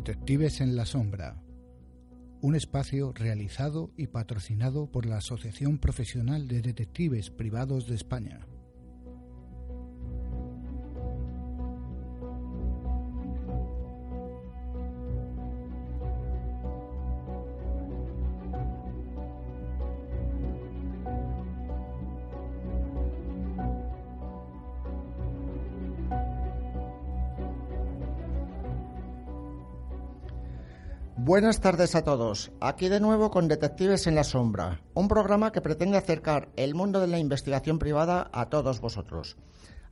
Detectives en la Sombra, un espacio realizado y patrocinado por la Asociación Profesional de Detectives Privados de España. Buenas tardes a todos. Aquí de nuevo con Detectives en la Sombra, un programa que pretende acercar el mundo de la investigación privada a todos vosotros,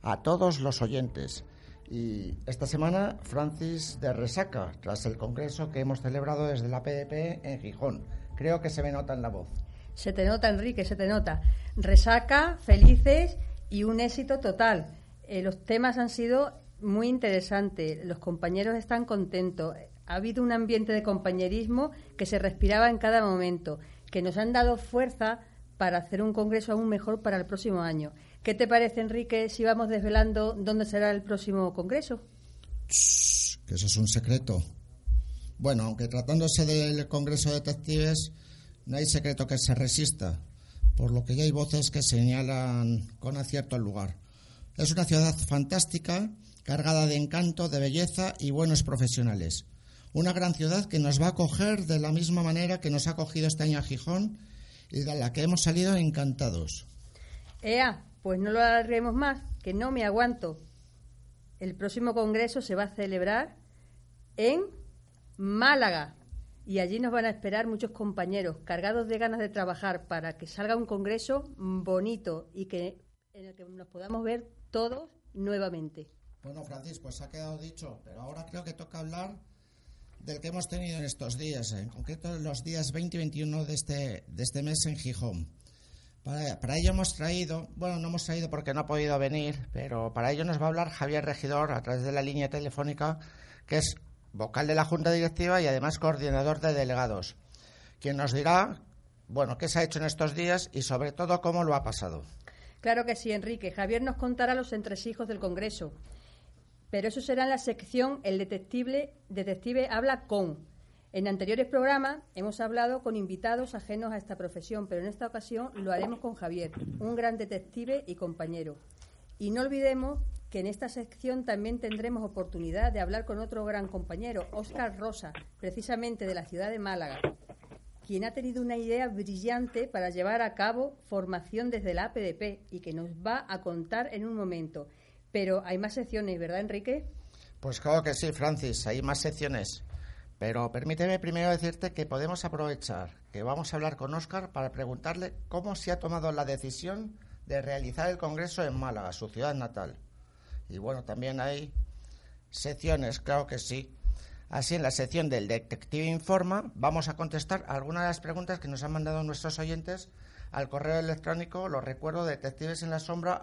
a todos los oyentes. Y esta semana, Francis de Resaca, tras el congreso que hemos celebrado desde la PDP en Gijón. Creo que se me nota en la voz. Se te nota, Enrique, se te nota. Resaca, felices y un éxito total. Eh, los temas han sido muy interesantes, los compañeros están contentos ha habido un ambiente de compañerismo que se respiraba en cada momento, que nos han dado fuerza para hacer un congreso aún mejor para el próximo año. ¿Qué te parece, Enrique, si vamos desvelando dónde será el próximo congreso? que eso es un secreto. Bueno, aunque tratándose del Congreso de Detectives, no hay secreto que se resista, por lo que ya hay voces que señalan con acierto el lugar. Es una ciudad fantástica, cargada de encanto, de belleza y buenos profesionales una gran ciudad que nos va a acoger de la misma manera que nos ha acogido este año a Gijón y de la que hemos salido encantados. Ea, pues no lo alarguemos más, que no me aguanto. El próximo congreso se va a celebrar en Málaga y allí nos van a esperar muchos compañeros cargados de ganas de trabajar para que salga un congreso bonito y que en el que nos podamos ver todos nuevamente. Bueno, Francis, pues ha quedado dicho, pero ahora creo que toca hablar del que hemos tenido en estos días, en concreto los días 20 y 21 de este, de este mes en Gijón. Para, para, ello hemos traído, bueno, no hemos traído porque no ha podido venir, pero para ello nos va a hablar Javier Regidor a través de la línea telefónica, que es vocal de la Junta Directiva y además coordinador de delegados, quien nos dirá, bueno, qué se ha hecho en estos días y sobre todo cómo lo ha pasado. Claro que sí, Enrique. Javier nos contará los entresijos del Congreso pero eso será en la sección El detective, detective habla con. En anteriores programas hemos hablado con invitados ajenos a esta profesión, pero en esta ocasión lo haremos con Javier, un gran detective y compañero. Y no olvidemos que en esta sección también tendremos oportunidad de hablar con otro gran compañero, Óscar Rosa, precisamente de la ciudad de Málaga, quien ha tenido una idea brillante para llevar a cabo formación desde la APDP y que nos va a contar en un momento. Pero hay más secciones, ¿verdad, Enrique? Pues claro que sí, Francis, hay más secciones. Pero permíteme primero decirte que podemos aprovechar que vamos a hablar con Óscar para preguntarle cómo se ha tomado la decisión de realizar el Congreso en Málaga, su ciudad natal. Y bueno, también hay secciones, claro que sí. Así, en la sección del Detective Informa, vamos a contestar algunas de las preguntas que nos han mandado nuestros oyentes al correo electrónico, lo recuerdo, detectives en la sombra,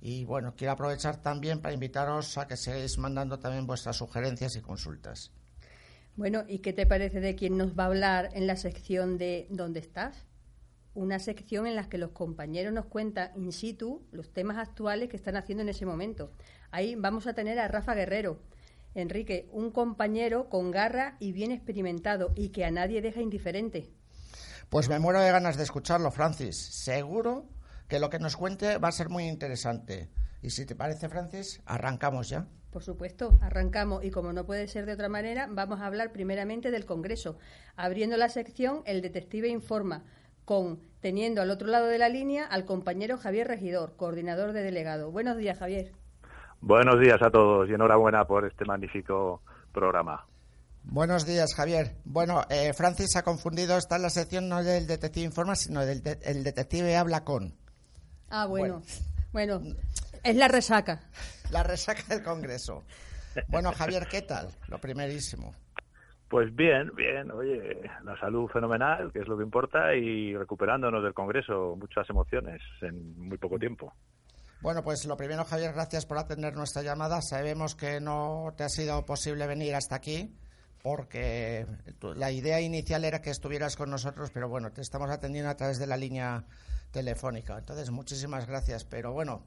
y bueno, quiero aprovechar también para invitaros a que sigáis mandando también vuestras sugerencias y consultas. Bueno, ¿y qué te parece de quién nos va a hablar en la sección de ¿Dónde estás? Una sección en la que los compañeros nos cuentan in situ los temas actuales que están haciendo en ese momento. Ahí vamos a tener a Rafa Guerrero. Enrique, un compañero con garra y bien experimentado y que a nadie deja indiferente. Pues me muero de ganas de escucharlo, Francis. Seguro que lo que nos cuente va a ser muy interesante. Y si te parece, Francis, arrancamos ya. Por supuesto, arrancamos y como no puede ser de otra manera, vamos a hablar primeramente del Congreso, abriendo la sección El Detective Informa, con, teniendo al otro lado de la línea al compañero Javier Regidor, coordinador de delegado. Buenos días, Javier. Buenos días a todos y enhorabuena por este magnífico programa. Buenos días, Javier. Bueno, eh, Francis ha confundido, está en la sección no del detective informa, sino del el detective habla con. Ah, bueno. bueno. es la resaca. La resaca del Congreso. Bueno, Javier, ¿qué tal? Lo primerísimo. Pues bien, bien. Oye, la salud fenomenal, que es lo que importa, y recuperándonos del Congreso, muchas emociones en muy poco tiempo. Bueno, pues lo primero, Javier, gracias por atender nuestra llamada. Sabemos que no te ha sido posible venir hasta aquí porque la idea inicial era que estuvieras con nosotros, pero bueno, te estamos atendiendo a través de la línea telefónica. Entonces, muchísimas gracias. Pero bueno,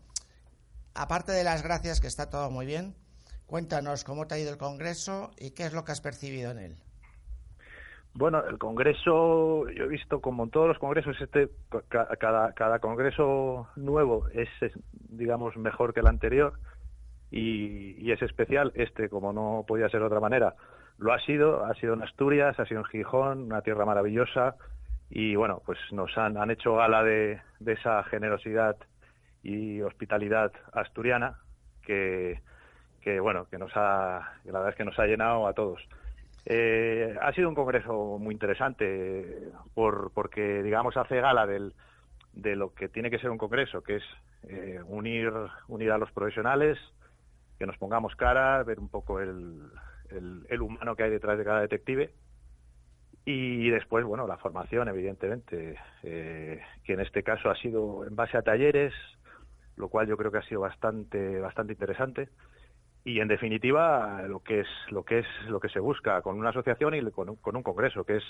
aparte de las gracias, que está todo muy bien, cuéntanos cómo te ha ido el Congreso y qué es lo que has percibido en él. Bueno, el Congreso, yo he visto como en todos los congresos, este cada, cada congreso nuevo es, digamos, mejor que el anterior y, y, es especial. Este, como no podía ser de otra manera, lo ha sido. Ha sido en Asturias, ha sido en Gijón, una tierra maravillosa y bueno, pues nos han, han hecho gala de, esa generosidad y hospitalidad asturiana que, bueno, que nos ha, la verdad es que nos ha llenado a todos. Eh, ha sido un congreso muy interesante por, porque, digamos, hace gala de lo que tiene que ser un congreso, que es eh, unir, unir a los profesionales, que nos pongamos cara, ver un poco el, el, humano que hay detrás de cada detective. Y después, bueno, la formación, evidentemente, eh, que en este caso ha sido en base a talleres, lo cual yo creo que ha sido bastante, bastante interesante. Y en definitiva lo que es lo que es lo que se busca con una asociación y con un, con un congreso que es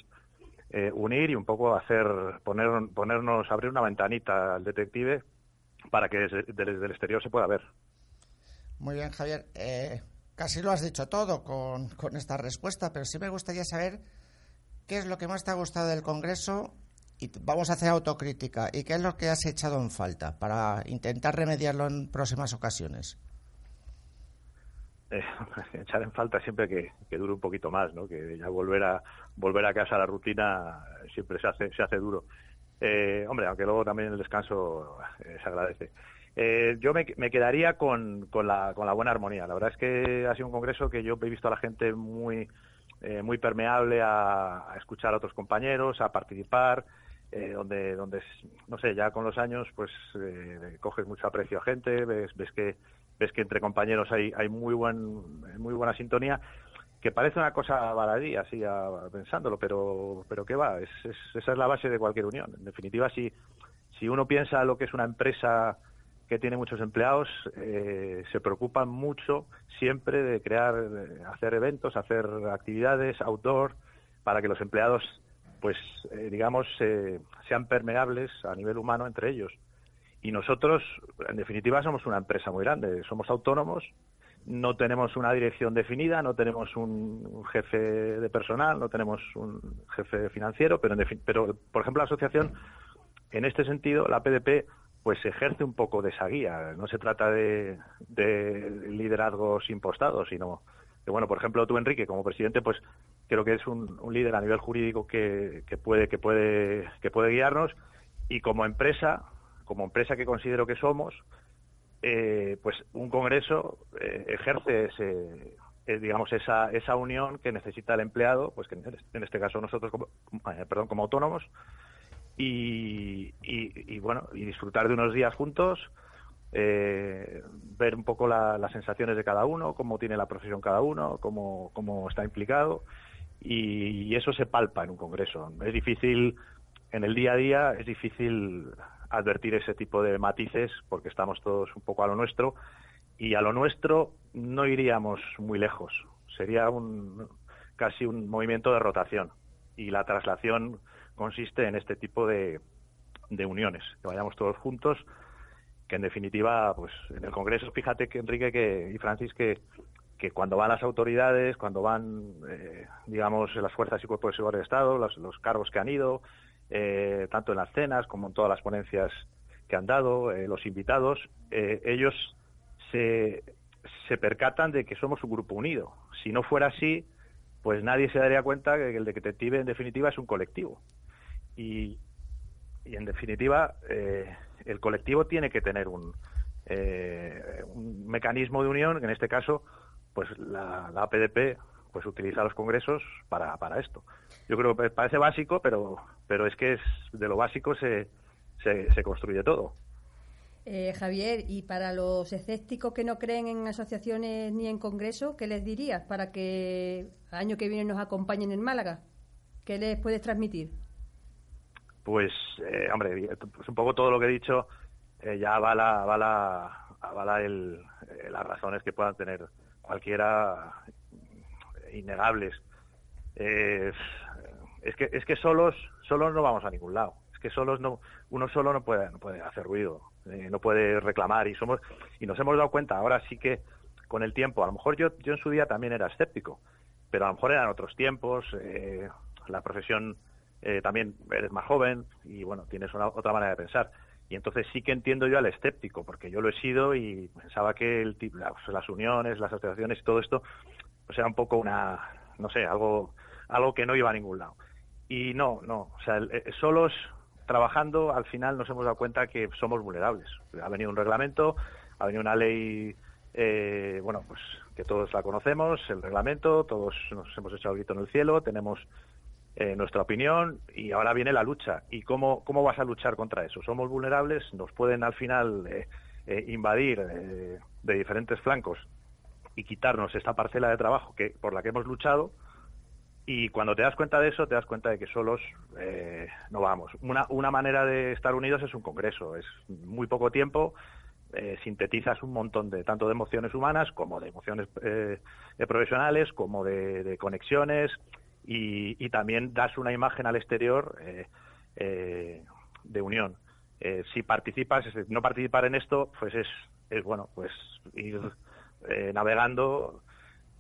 eh, unir y un poco hacer poner ponernos abrir una ventanita al detective para que desde, el exterior se pueda ver. Muy bien Javier. Eh, casi lo has dicho todo con, con esta respuesta pero sí me gustaría saber qué es lo que más te ha gustado del congreso y vamos a hacer autocrítica y qué es lo que has echado en falta para intentar remediarlo en próximas ocasiones eh, echar en falta siempre que, dure un poquito más, ¿no? Que ya volver a volver a casa a la rutina siempre se hace se hace duro. Eh, hombre, aunque luego también el descanso eh, se agradece. Eh, yo me, me, quedaría con, con, la, con la buena armonía. La verdad es que ha sido un congreso que yo he visto a la gente muy muy permeable a, escuchar a otros compañeros, a participar. donde donde no sé ya con los años pues coges mucho aprecio a gente ves ves que ves que entre compañeros hay, hay muy, buen, muy buena sintonía, que parece una cosa baladí, así pensándolo, pero, pero ¿qué va? Es, esa es la base de cualquier unión. En definitiva, si, si uno piensa lo que es una empresa que tiene muchos empleados, eh, se preocupan mucho siempre de crear, hacer eventos, hacer actividades outdoor, para que los empleados, pues, eh, digamos, sean permeables a nivel humano entre ellos. Y nosotros, en definitiva, somos una empresa muy grande, somos autónomos, no tenemos una dirección definida, no tenemos un jefe de personal, no tenemos un jefe financiero, pero, en pero por ejemplo, la asociación, en este sentido, la PDP, pues ejerce un poco de esa guía. No se trata de, liderazgos impostados, sino que, bueno, por ejemplo, tú, Enrique, como presidente, pues creo que es un, líder a nivel jurídico que, puede, que, puede, que puede guiarnos y como empresa como empresa que considero que somos, eh, pues un congreso eh, ejerce ese, eh, digamos esa, esa unión que necesita el empleado, pues que en este caso nosotros como, perdón, como autónomos y, y, bueno y disfrutar de unos días juntos, ver un poco las sensaciones de cada uno, cómo tiene la profesión cada uno, cómo, cómo está implicado y, y eso se palpa en un congreso. Es difícil en el día a día, es difícil advertir ese tipo de matices porque estamos todos un poco a lo nuestro y a lo nuestro no iríamos muy lejos. Sería un, casi un movimiento de rotación y la traslación consiste en este tipo de, de uniones, que vayamos todos juntos, que en definitiva, pues en el Congreso, fíjate que Enrique que, y Francis que, cuando van las autoridades, cuando van, eh, digamos, las fuerzas y cuerpos de seguridad del Estado, los, los cargos que han ido, eh, tanto en las cenas como en todas las ponencias que han dado, eh, los invitados, ellos se, se percatan de que somos un grupo unido. Si no fuera así, pues nadie se daría cuenta que el detective en definitiva es un colectivo. Y, y en definitiva, eh, el colectivo tiene que tener un, eh, un mecanismo de unión, en este caso, pues la, APDP pues utiliza los congresos para, para esto. Yo creo que parece básico, pero, pero es que es de lo básico se, se construye todo. Eh, Javier, y para los escépticos que no creen en asociaciones ni en congresos, ¿qué les dirías para que el año que viene nos acompañen en Málaga? ¿Qué les puedes transmitir? Pues, eh, hombre, pues un poco todo lo que he dicho eh, ya avala, avala, avala el, eh, las razones que puedan tener cualquiera innegables. Eh, es que es que solos solos no vamos a ningún lado. Es que solos no uno solo no puede no puede hacer ruido, eh, no puede reclamar y somos y nos hemos dado cuenta ahora sí que con el tiempo. A lo mejor yo yo en su día también era escéptico, pero a lo mejor eran otros tiempos. Eh, la profesión eh, también eres más joven y bueno tienes una, otra manera de pensar y entonces sí que entiendo yo al escéptico porque yo lo he sido y pensaba que el, las, las uniones las asociaciones y todo esto pues era un poco una no sé algo algo que no iba a ningún lado y no no o sea el, solos trabajando al final nos hemos dado cuenta que somos vulnerables ha venido un reglamento ha venido una ley eh, bueno pues que todos la conocemos el reglamento todos nos hemos echado grito en el cielo tenemos eh, nuestra opinión y ahora viene la lucha. ¿Y cómo, cómo vas a luchar contra eso? Somos vulnerables, nos pueden al final eh, eh, invadir eh, de diferentes flancos y quitarnos esta parcela de trabajo que por la que hemos luchado. Y cuando te das cuenta de eso, te das cuenta de que solos eh, no vamos. Una, una manera de estar unidos es un congreso. Es muy poco tiempo, eh, sintetizas un montón de tanto de emociones humanas como de emociones eh, de profesionales, como de, conexiones y, también das una imagen al exterior eh, eh, de unión. Eh, si participas, no participar en esto, pues es, es bueno, pues ir eh, navegando,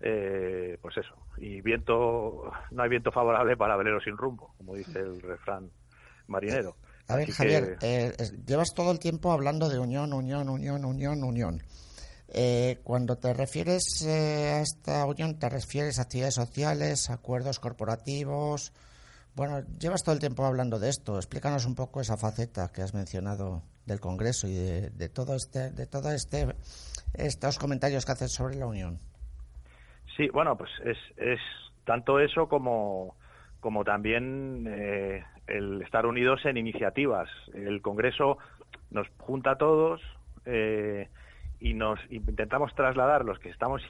eh, pues eso. Y viento, no hay viento favorable para velero sin rumbo, como dice el refrán marinero. A ver, Así Javier, que... eh, llevas todo el tiempo hablando de unión, unión, unión, unión, unión. Eh, cuando te refieres eh, a esta unión, te refieres a actividades sociales, acuerdos corporativos. Bueno, llevas todo el tiempo hablando de esto. Explícanos un poco esa faceta que has mencionado del Congreso y de, de todo este, de todo este, estos comentarios que haces sobre la unión. Sí, bueno, pues es, es tanto eso como, como también eh, el estar unidos en iniciativas. El Congreso nos junta a todos. Eh, y nos intentamos trasladar los que estamos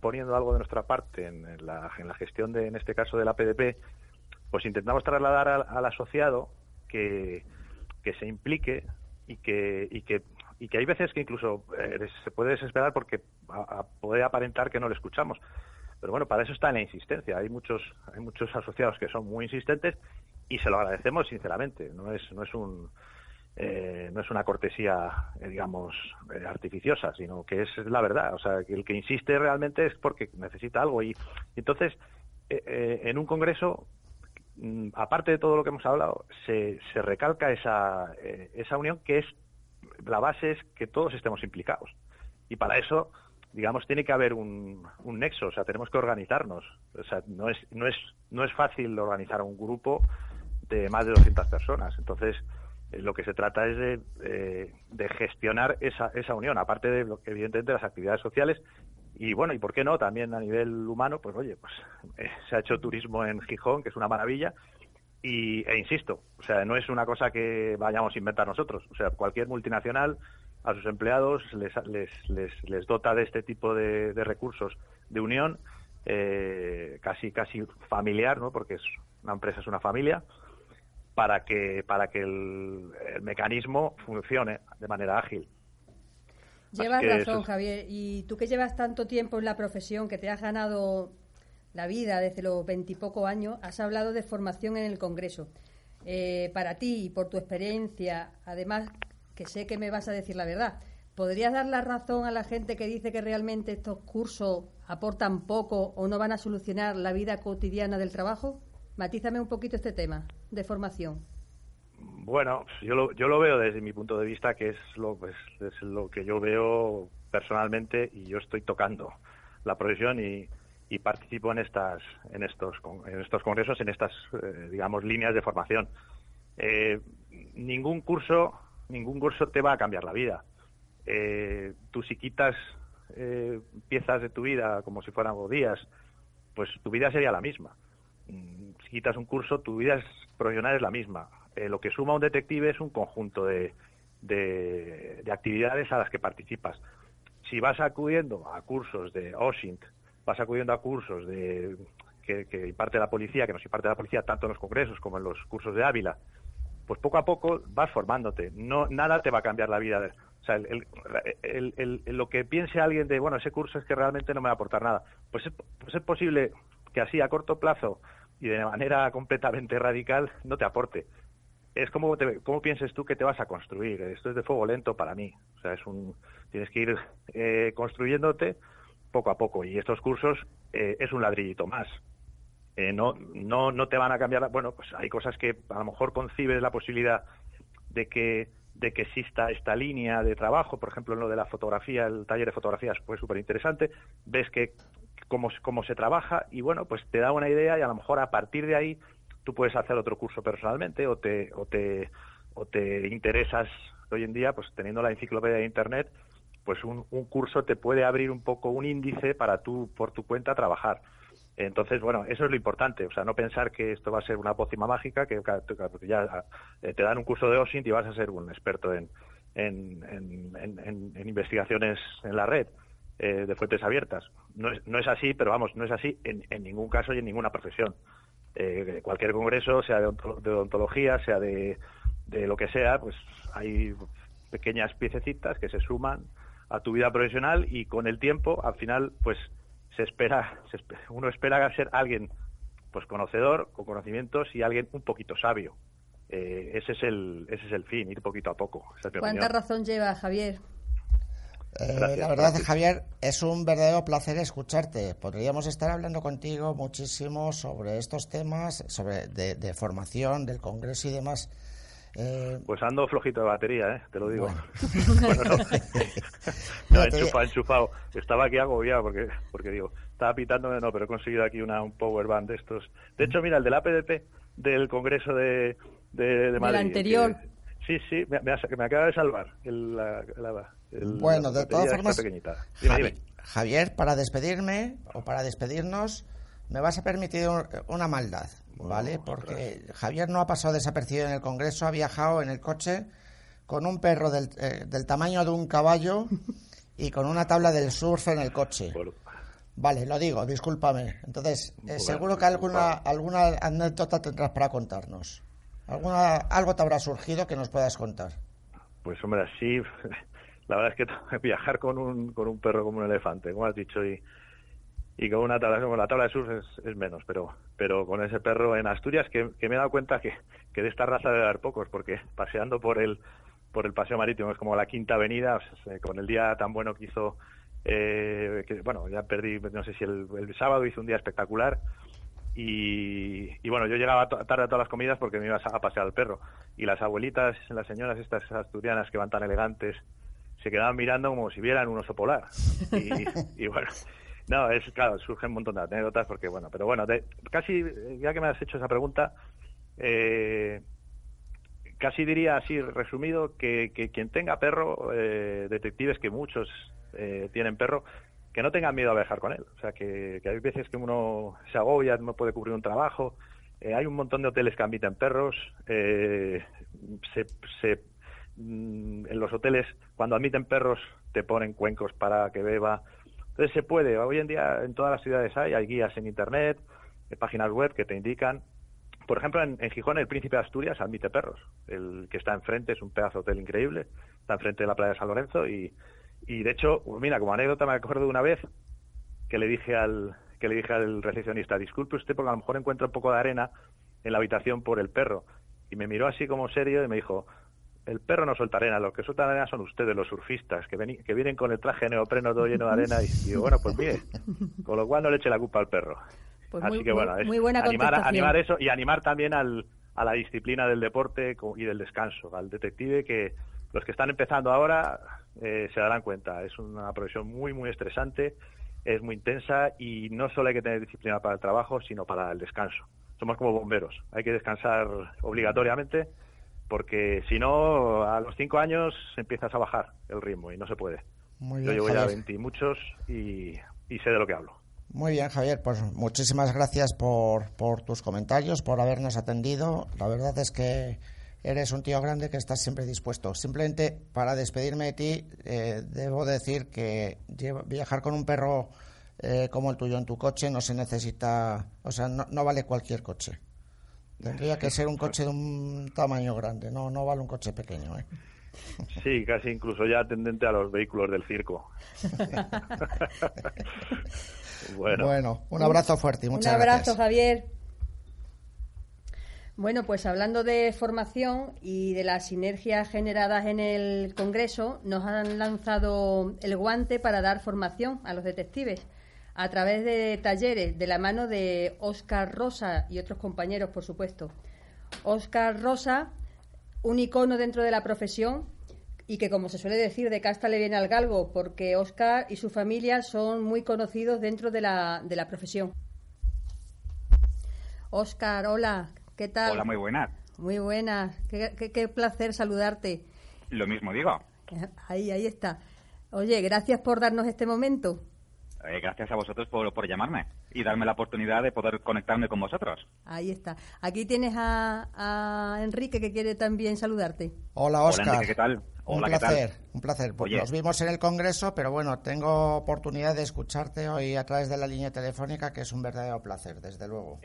poniendo algo de nuestra parte en la, en la gestión de, en este caso de la PDP, pues intentamos trasladar al, al asociado que, que se implique y que, y que y que hay veces que incluso eh, se puede desesperar porque puede aparentar que no le escuchamos pero bueno para eso está la insistencia hay muchos hay muchos asociados que son muy insistentes y se lo agradecemos sinceramente no es no es un eh, no es una cortesía, eh, digamos, eh, artificiosa, sino que es la verdad. O sea, que el que insiste realmente es porque necesita algo. Y, entonces, en un congreso, mm, aparte de todo lo que hemos hablado, se, se recalca esa, esa unión que es, la base es que todos estemos implicados. Y para eso, digamos, tiene que haber un, un nexo, o sea, tenemos que organizarnos. O sea, no es, no es, no es fácil organizar un grupo de más de 200 personas. Entonces, lo que se trata es de, eh, de gestionar esa, esa unión, aparte de, lo, evidentemente, las actividades sociales. Y bueno, y por qué no, también a nivel humano, pues oye, pues eh, se ha hecho turismo en Gijón, que es una maravilla. Y, e insisto, o sea, no es una cosa que vayamos a inventar nosotros. O sea, cualquier multinacional a sus empleados les, les, les, les dota de este tipo de, de recursos de unión, eh, casi, casi familiar, ¿no? Porque es una empresa, es una familia para que, para que el, el mecanismo funcione de manera ágil. Llevas razón, es... Javier. Y tú que llevas tanto tiempo en la profesión, que te has ganado la vida desde los veintipocos años, has hablado de formación en el Congreso. Eh, para ti y por tu experiencia, además, que sé que me vas a decir la verdad, ¿podrías dar la razón a la gente que dice que realmente estos cursos aportan poco o no van a solucionar la vida cotidiana del trabajo? Matízame un poquito este tema de formación. Bueno, yo lo, yo lo veo desde mi punto de vista, que es lo, pues, es lo que yo veo personalmente y yo estoy tocando la profesión y, y participo en estas en estos en estos congresos en estas eh, digamos líneas de formación Eh, ningún curso, ningún curso te va a cambiar la vida. Eh, tú si quitas eh, piezas de tu vida como si fueran días, pues tu vida sería la misma. Mm, si quitas un curso, tu vida profesional es la misma. Lo que suma un detective es un conjunto de, de, actividades a las que participas. Si vas acudiendo a cursos de OSINT, vas acudiendo a cursos de que, imparte la policía, que nos imparte la policía tanto en los congresos como en los cursos de Ávila, pues poco a poco vas formándote. No, nada te va a cambiar la vida. O sea, el, lo que piense alguien de, bueno, ese curso es que realmente no me va a aportar nada. Pues es, pues es posible que así a corto plazo y de manera completamente radical no te aporte. Es como, te, cómo pienses tú que te vas a construir. Esto es de fuego lento para mí. O sea, es un, tienes que ir eh, construyéndote poco a poco. Y estos cursos eh, es un ladrillito más. Eh, no, no, no te van a cambiar. Bueno, pues hay cosas que a lo mejor concibes la posibilidad de que de que exista esta línea de trabajo, por ejemplo, en lo de la fotografía, el taller de fotografías fue súper interesante, ves que cómo, cómo se trabaja y bueno, pues te da una idea y a lo mejor a partir de ahí tú puedes hacer otro curso personalmente o te, o te, o te interesas hoy en día, pues teniendo la enciclopedia de Internet, pues un, curso te puede abrir un poco un índice para tú, por tu cuenta, trabajar. Entonces, bueno, eso es lo importante, o sea, no pensar que esto va a ser una pócima mágica, que, ya eh, te dan un curso de OSINT y vas a ser un experto en, en, investigaciones en la red eh, de fuentes abiertas. No es, no es así, pero vamos, no es así en, ningún caso y en ninguna profesión. Eh, cualquier congreso, sea de, odontología, sea de, de lo que sea, pues hay pequeñas piececitas que se suman a tu vida profesional y con el tiempo, al final, pues se espera, uno espera ser alguien pues conocedor, con conocimientos y alguien un poquito sabio. Eh, ese es el ese es el fin, ir poquito a poco. ¿Cuánta razón lleva Javier? Eh, la verdad, Javier, es un verdadero placer escucharte. Podríamos estar hablando contigo muchísimo sobre estos temas, sobre de formación, del Congreso y demás. Eh, pues ando flojito de batería, ¿eh? te lo digo. Bueno. no, enchufado, enchufado. Estaba aquí agobiado porque, porque digo, estaba pitándome, no, pero he conseguido aquí una, un power band de estos. De hecho, mira, el del APDP del Congreso de, de, Madrid. El anterior. sí, sí, me, me, acaba de salvar. El, bueno, de todas formas, Javier, para despedirme o para despedirnos, me vas a permitir una maldad. ¿vale? Porque Javier no ha pasado desapercibido en el Congreso, ha viajado en el coche con un perro del, eh, del tamaño de un caballo y con una tabla del surf en el coche. Vale, lo digo, discúlpame. Entonces, eh, seguro que alguna, alguna anécdota tendrás para contarnos. ¿Alguna, algo te habrá surgido que nos puedas contar. Pues hombre, sí, la verdad es que viajar con un, con un perro como un elefante, como has dicho, y, y con una tabla, como la tabla de surf es, menos, pero, pero con ese perro en Asturias que, me he dado cuenta que, que, de esta raza debe haber pocos, porque paseando por el, por el paseo marítimo es como la quinta avenida, con el día tan bueno que hizo, eh, que bueno, ya perdí, no sé si el, sábado hizo un día espectacular, y, bueno, yo llegaba tarde a todas las comidas porque me iba a pasear al perro. Y las abuelitas, las señoras estas asturianas que van tan elegantes, se quedaban mirando como si vieran un oso polar. Y bueno, no, es claro, surgen un montón de anécdotas porque, bueno, pero bueno, casi, ya que me has hecho esa pregunta, eh, casi diría así resumido que, quien tenga perro, eh, detectives que muchos eh, tienen perro, que no tengan miedo a viajar con él. O sea, que, hay veces que uno se agobia, no puede cubrir un trabajo. hay un montón de hoteles que admiten perros. se, se, mm, en los hoteles, cuando admiten perros, te ponen cuencos para que beba. Entonces se puede, hoy en día en todas las ciudades hay, hay guías en Internet, páginas web que te indican. Por ejemplo, en, Gijón el Príncipe de Asturias admite perros. El que está enfrente es un pedazo de hotel increíble, está enfrente de la playa de San Lorenzo y, y de hecho, mira, como anécdota me acuerdo de una vez que le dije al que le dije al recepcionista, disculpe usted porque a lo mejor encuentra un poco de arena en la habitación por el perro. Y me miró así como serio y me dijo, el perro no suelta arena, los que sueltan arena son ustedes, los surfistas, que, ven, que vienen con el traje neopreno todo lleno de arena y digo, bueno, pues mire, con lo cual no le eche la culpa al perro. Pues Así que bueno, es animar, animar eso y animar también al, a la disciplina del deporte y del descanso, al detective que los que están empezando ahora eh, se darán cuenta, es una profesión muy, muy estresante, es muy intensa y no solo hay que tener disciplina para el trabajo, sino para el descanso. Somos como bomberos, hay que descansar obligatoriamente porque si no, a los cinco años empiezas a bajar el ritmo y no se puede. Yo llevo ya 20 y muchos y, sé de lo que hablo. Muy bien, Javier, pues muchísimas gracias por, por tus comentarios, por habernos atendido. La verdad es que eres un tío grande que estás siempre dispuesto. Simplemente para despedirme de ti, eh, debo decir que viajar con un perro eh, como el tuyo en tu coche no se necesita, o sea, no, vale cualquier coche. Tendría que ser un coche de un tamaño grande, no, no vale un coche pequeño. ¿eh? Sí, casi incluso ya tendente a los vehículos del circo. bueno. un abrazo fuerte y muchas gracias. Un abrazo, Javier. Bueno, pues hablando de formación y de las sinergias generadas en el Congreso, nos han lanzado el guante para dar formación a los detectives a través de talleres de la mano de Óscar Rosa y otros compañeros, por supuesto. Óscar Rosa, un icono dentro de la profesión y que, como se suele decir, de casta le viene al galgo, porque Óscar y su familia son muy conocidos dentro de la, de la profesión. Óscar, hola, ¿qué tal? Hola, muy buenas. Muy buenas, qué, qué placer saludarte. Lo mismo digo. Ahí, ahí está. Oye, gracias por darnos este momento. Eh, gracias a vosotros por, llamarme y darme la oportunidad de poder conectarme con vosotros. Ahí está. Aquí tienes a, Enrique que quiere también saludarte. Hola, Oscar. ¿qué tal? un placer, un placer. Pues nos vimos en el Congreso, pero bueno, tengo oportunidad de escucharte hoy a través de la línea telefónica, que es un verdadero placer, desde luego.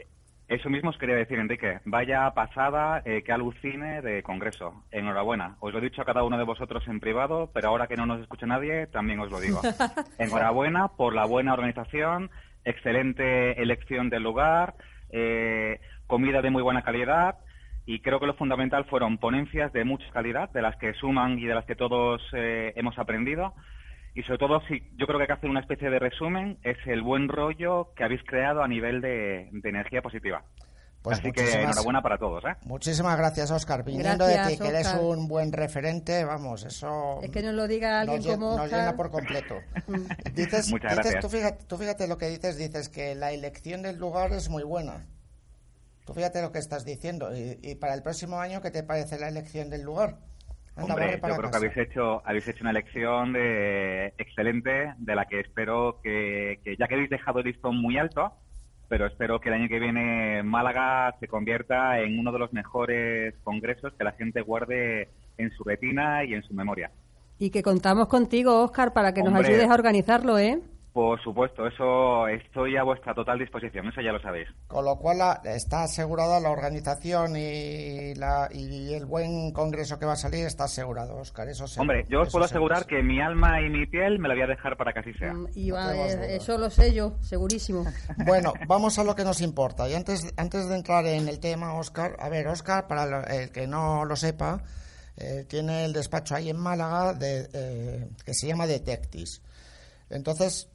Eso mismo os quería decir, Enrique. Vaya pasada eh, que alucine de Congreso. Enhorabuena. Os lo he dicho a cada uno de vosotros en privado, pero ahora que no nos escucha nadie, también os lo digo. Enhorabuena por la buena organización, excelente elección del lugar, eh, comida de muy buena calidad y creo que lo fundamental fueron ponencias de mucha calidad, de las que suman y de las que todos eh, hemos aprendido y sobre todo, si yo creo que hay que hacer una especie de resumen, es el buen rollo que habéis creado a nivel de, energía positiva. Pues Así que enhorabuena para todos. ¿eh? Muchísimas gracias, Oscar. Viniendo de ti, que eres un buen referente, vamos, eso. Es que nos lo diga alguien como Nos llena por completo. dices, Muchas gracias. Tú fíjate, tú fíjate lo que dices, dices que la elección del lugar es muy buena. Tú fíjate lo que estás diciendo. Y, y para el próximo año, ¿qué te parece la elección del lugar? Hombre, yo creo que habéis hecho, habéis hecho una elección de, excelente, de la que espero que, ya que habéis dejado el listón muy alto, pero espero que el año que viene Málaga se convierta en uno de los mejores congresos que la gente guarde en su retina y en su memoria. Y que contamos contigo, Óscar, para que nos ayudes a organizarlo, ¿eh? Por supuesto, eso estoy a vuestra total disposición, eso ya lo sabéis. Con lo cual está asegurada la organización y, la, y el buen congreso que va a salir está asegurado, Oscar. Eso Hombre, yo os puedo asegurar que mi alma y mi piel me la voy a dejar para que así sea. Mm, y eso lo sé yo, segurísimo. Bueno, vamos a lo que nos importa. Y antes, antes de entrar en el tema, Oscar, a ver, Oscar, para el que no lo sepa, eh, tiene el despacho ahí en Málaga de, eh, que se llama Detectis. Entonces,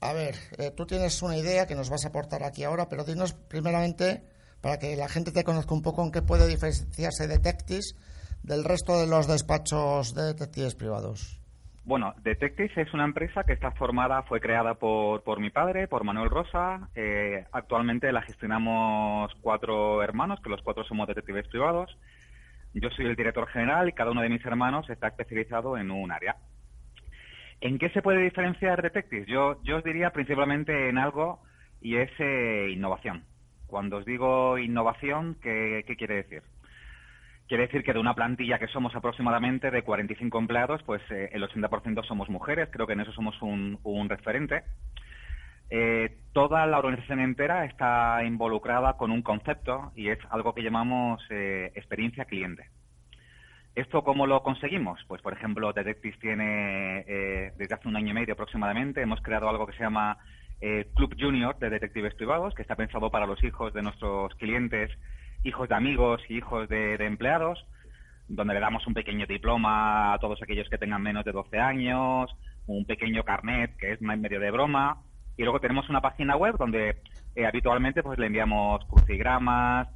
a ver, eh, tú tienes una idea que nos vas a aportar aquí ahora, pero dinos primeramente, para que la gente te conozca un poco, en qué puede diferenciarse Detectis del resto de los despachos de detectives privados. Bueno, Detectis es una empresa que está formada, fue creada por, por mi padre, por Manuel Rosa. Eh, actualmente la gestionamos cuatro hermanos, que los cuatro somos detectives privados. Yo soy el director general y cada uno de mis hermanos está especializado en un área. ¿En qué se puede diferenciar Detective? Yo, os diría principalmente en algo y es eh, innovación. Cuando os digo innovación, ¿qué, quiere decir? Quiere decir que de una plantilla que somos aproximadamente de 45 empleados, pues eh, el 80% somos mujeres, creo que en eso somos un, referente. Eh, toda la organización entera está involucrada con un concepto y es algo que llamamos experiencia cliente. ¿Esto cómo lo conseguimos? Pues, por ejemplo, Detectives tiene, eh, desde hace un año y medio aproximadamente, hemos creado algo que se llama eh, Club Junior de Detectives Privados, que está pensado para los hijos de nuestros clientes, hijos de amigos y hijos de, empleados, donde le damos un pequeño diploma a todos aquellos que tengan menos de 12 años, un pequeño carnet que es medio de broma, y luego tenemos una página web donde eh, habitualmente pues le enviamos crucigramas,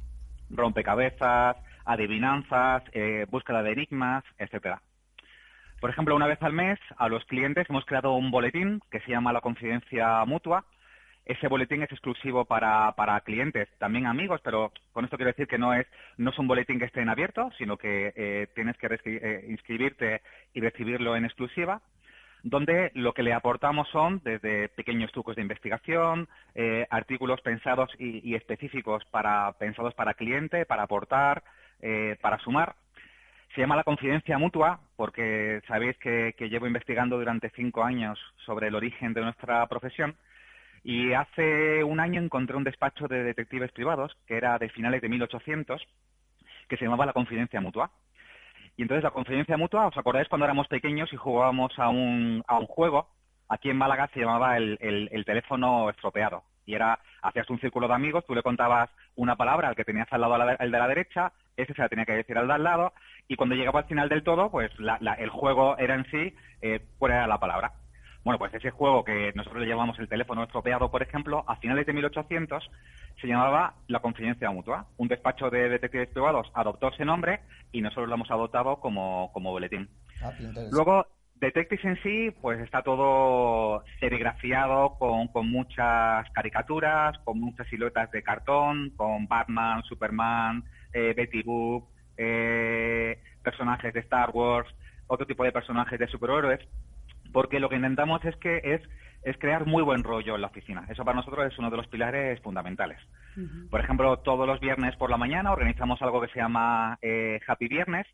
rompecabezas, adivinanzas, eh, búsqueda de enigmas, etcétera. Por ejemplo, una vez al mes a los clientes hemos creado un boletín que se llama La Confidencia Mutua ese boletín es exclusivo para, para clientes, también amigos, pero con esto quiero decir que no es, no es un boletín que esté en abierto, sino que eh, tienes que eh, inscribirte y recibirlo en exclusiva donde lo que le aportamos son desde pequeños trucos de investigación, artículos pensados y, específicos para pensados para cliente, para aportar, para sumar. Se llama la confidencia mutua porque sabéis que llevo investigando durante cinco años sobre el origen de nuestra profesión y hace un año encontré un despacho de detectives privados, que era de finales de 1800, que se llamaba La Confidencia Mutua. Y entonces la Confidencia Mutua, ¿os acordáis cuando éramos pequeños y jugábamos a un, a un juego? Aquí en Málaga se llamaba el, teléfono estropeado. Y era, hacías un círculo de amigos, tú le contabas una palabra al que tenías al lado el de la derecha, ese se la tenía que decir al de al lado, y cuando llegaba al final del todo, pues el juego era en sí, eh, cuál era la palabra. Bueno, pues ese juego que nosotros le llamamos el teléfono estropeado, por ejemplo, a finales de 1800 se llamaba La Confidencia Mutua. Un despacho de detectives privados adoptó ese nombre y nosotros lo hemos adoptado como, como boletín. Ah, Luego, Detectives en sí, pues está todo serigrafiado con, con muchas caricaturas, con muchas siluetas de cartón, con Batman, Superman, eh, Betty Boop, eh, personajes de Star Wars, otro tipo de personajes de superhéroes porque lo que intentamos es que es, es crear muy buen rollo en la oficina. Eso para nosotros es uno de los pilares fundamentales. Por ejemplo, todos los viernes por la mañana organizamos algo que se llama eh, Happy Viernes,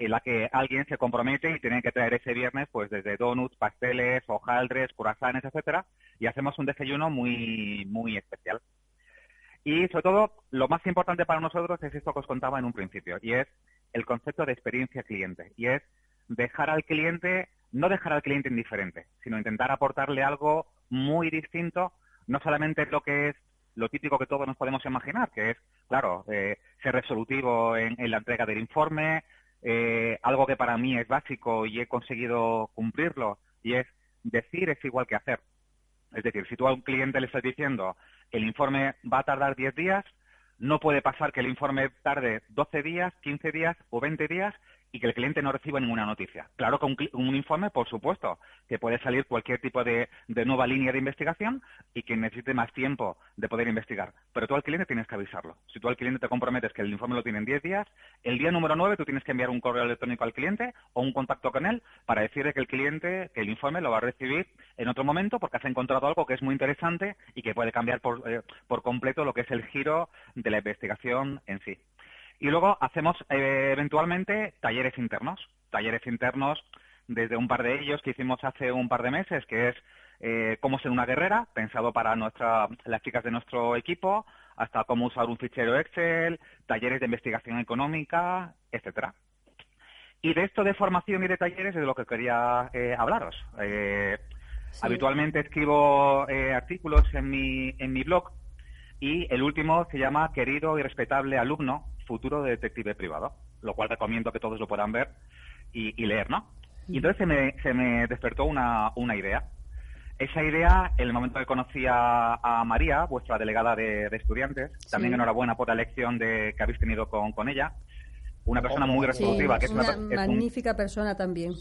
en la que alguien se compromete y tiene que traer ese viernes pues desde donuts, pasteles, hojaldres, curazanes, etcétera, y hacemos un desayuno muy muy especial. Y sobre todo, lo más importante para nosotros es esto que os contaba en un principio, y es el concepto de experiencia cliente, y es dejar al cliente no dejar al cliente indiferente, sino intentar aportarle algo muy distinto, no solamente lo que es lo típico que todos nos podemos imaginar, que es, claro, eh, ser resolutivo en, la entrega del informe, eh, algo que para mí es básico y he conseguido cumplirlo, y es decir es igual que hacer. Es decir, si tú a un cliente le estás diciendo el informe va a tardar 10 días, no puede pasar que el informe tarde 12 días, 15 días o 20 días y que el cliente no reciba ninguna noticia. Claro que un, informe, por supuesto, que puede salir cualquier tipo de, nueva línea de investigación y que necesite más tiempo de poder investigar. Pero tú al cliente tienes que avisarlo. Si tú al cliente te comprometes que el informe lo tiene en 10 días, el día número 9 tú tienes que enviar un correo electrónico al cliente o un contacto con él para decirle que el cliente, que el informe lo va a recibir en otro momento porque has encontrado algo que es muy interesante y que puede cambiar por, eh, por completo lo que es el giro de la investigación en sí. Y luego hacemos eh, eventualmente talleres internos, talleres internos desde un par de ellos que hicimos hace un par de meses, que es eh, cómo ser una guerrera, pensado para nuestra, las chicas de nuestro equipo, hasta cómo usar un fichero Excel, talleres de investigación económica, etcétera. Y de esto de formación y de talleres es de lo que quería eh, hablaros. Habitualmente escribo artículos en mi, en mi blog y el último se llama Querido y respetable alumno, futuro de detective privado, lo cual recomiendo que todos lo puedan ver y, leer, ¿no? Y entonces se me, se me despertó una, una idea. Esa idea, en el momento que conocí a, María, vuestra delegada de, estudiantes, también enhorabuena por la elección de, que habéis tenido con, con ella, una persona muy resolutiva. que es una, magnífica persona también.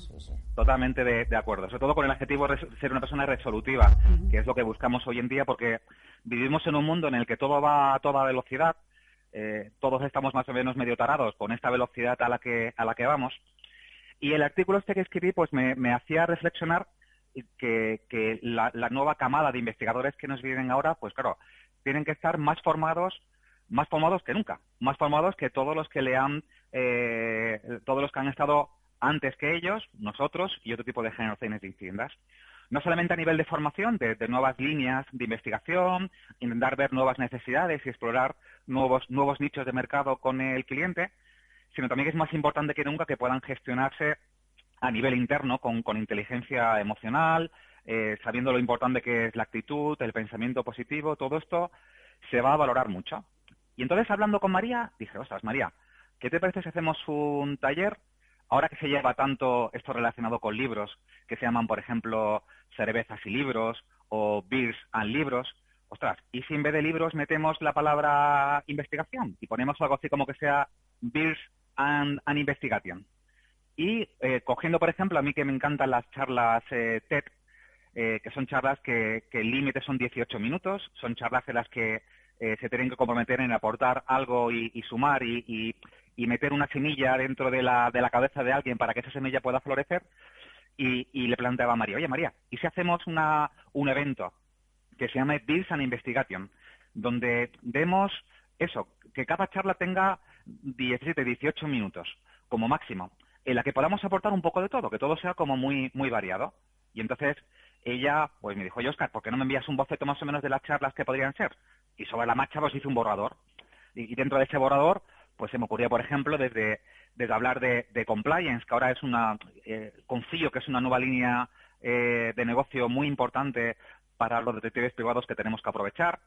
Totalmente de, acuerdo. Sobre todo con el adjetivo ser una persona resolutiva, que es lo que buscamos hoy en día, porque vivimos en un mundo en el que todo va a toda velocidad eh, todos estamos más o menos medio tarados con esta velocidad a la que, a la que vamos. Y el artículo este que escribí pues me, hacía reflexionar que, que la, nueva camada de investigadores que nos vienen ahora, pues claro, tienen que estar más formados, más formados que nunca, más formados que todos los que le han, eh, todos los que han estado antes que ellos, nosotros y otro tipo de generaciones distintas no solamente a nivel de formación, de, nuevas líneas de investigación, intentar ver nuevas necesidades y explorar nuevos, nuevos nichos de mercado con el cliente, sino también es más importante que nunca que puedan gestionarse a nivel interno con, inteligencia emocional, eh, sabiendo lo importante que es la actitud, el pensamiento positivo, todo esto se va a valorar mucho. Y entonces hablando con María, dije, ostras, María, ¿qué te parece si hacemos un taller ahora que se lleva tanto esto relacionado con libros, que se llaman, por ejemplo, cervezas y libros o beers and libros, ostras, ¿y si en vez de libros metemos la palabra investigación y ponemos algo así como que sea beers and, and investigation? Y eh, cogiendo, por ejemplo, a mí que me encantan las charlas eh, TED, eh, que son charlas que, el límite son 18 minutos, son charlas en las que se tienen que comprometer en aportar algo y, sumar y, meter una semilla dentro de la, de la cabeza de alguien para que esa semilla pueda florecer. Y, le planteaba a María, oye María, ¿y si hacemos una, un evento que se llama Bills and Investigation, donde vemos eso, que cada charla tenga 17, 18 minutos como máximo, en la que podamos aportar un poco de todo, que todo sea como muy, muy variado. Y entonces ella pues me dijo, oye Oscar, ¿por qué no me envías un boceto más o menos de las charlas que podrían ser? Y sobre la marcha pues hice un borrador. Y, dentro de ese borrador pues se me ocurría, por ejemplo, desde, desde hablar de, compliance, que ahora es una, eh, confío que es una nueva línea eh, de negocio muy importante para los detectives privados que tenemos que aprovechar,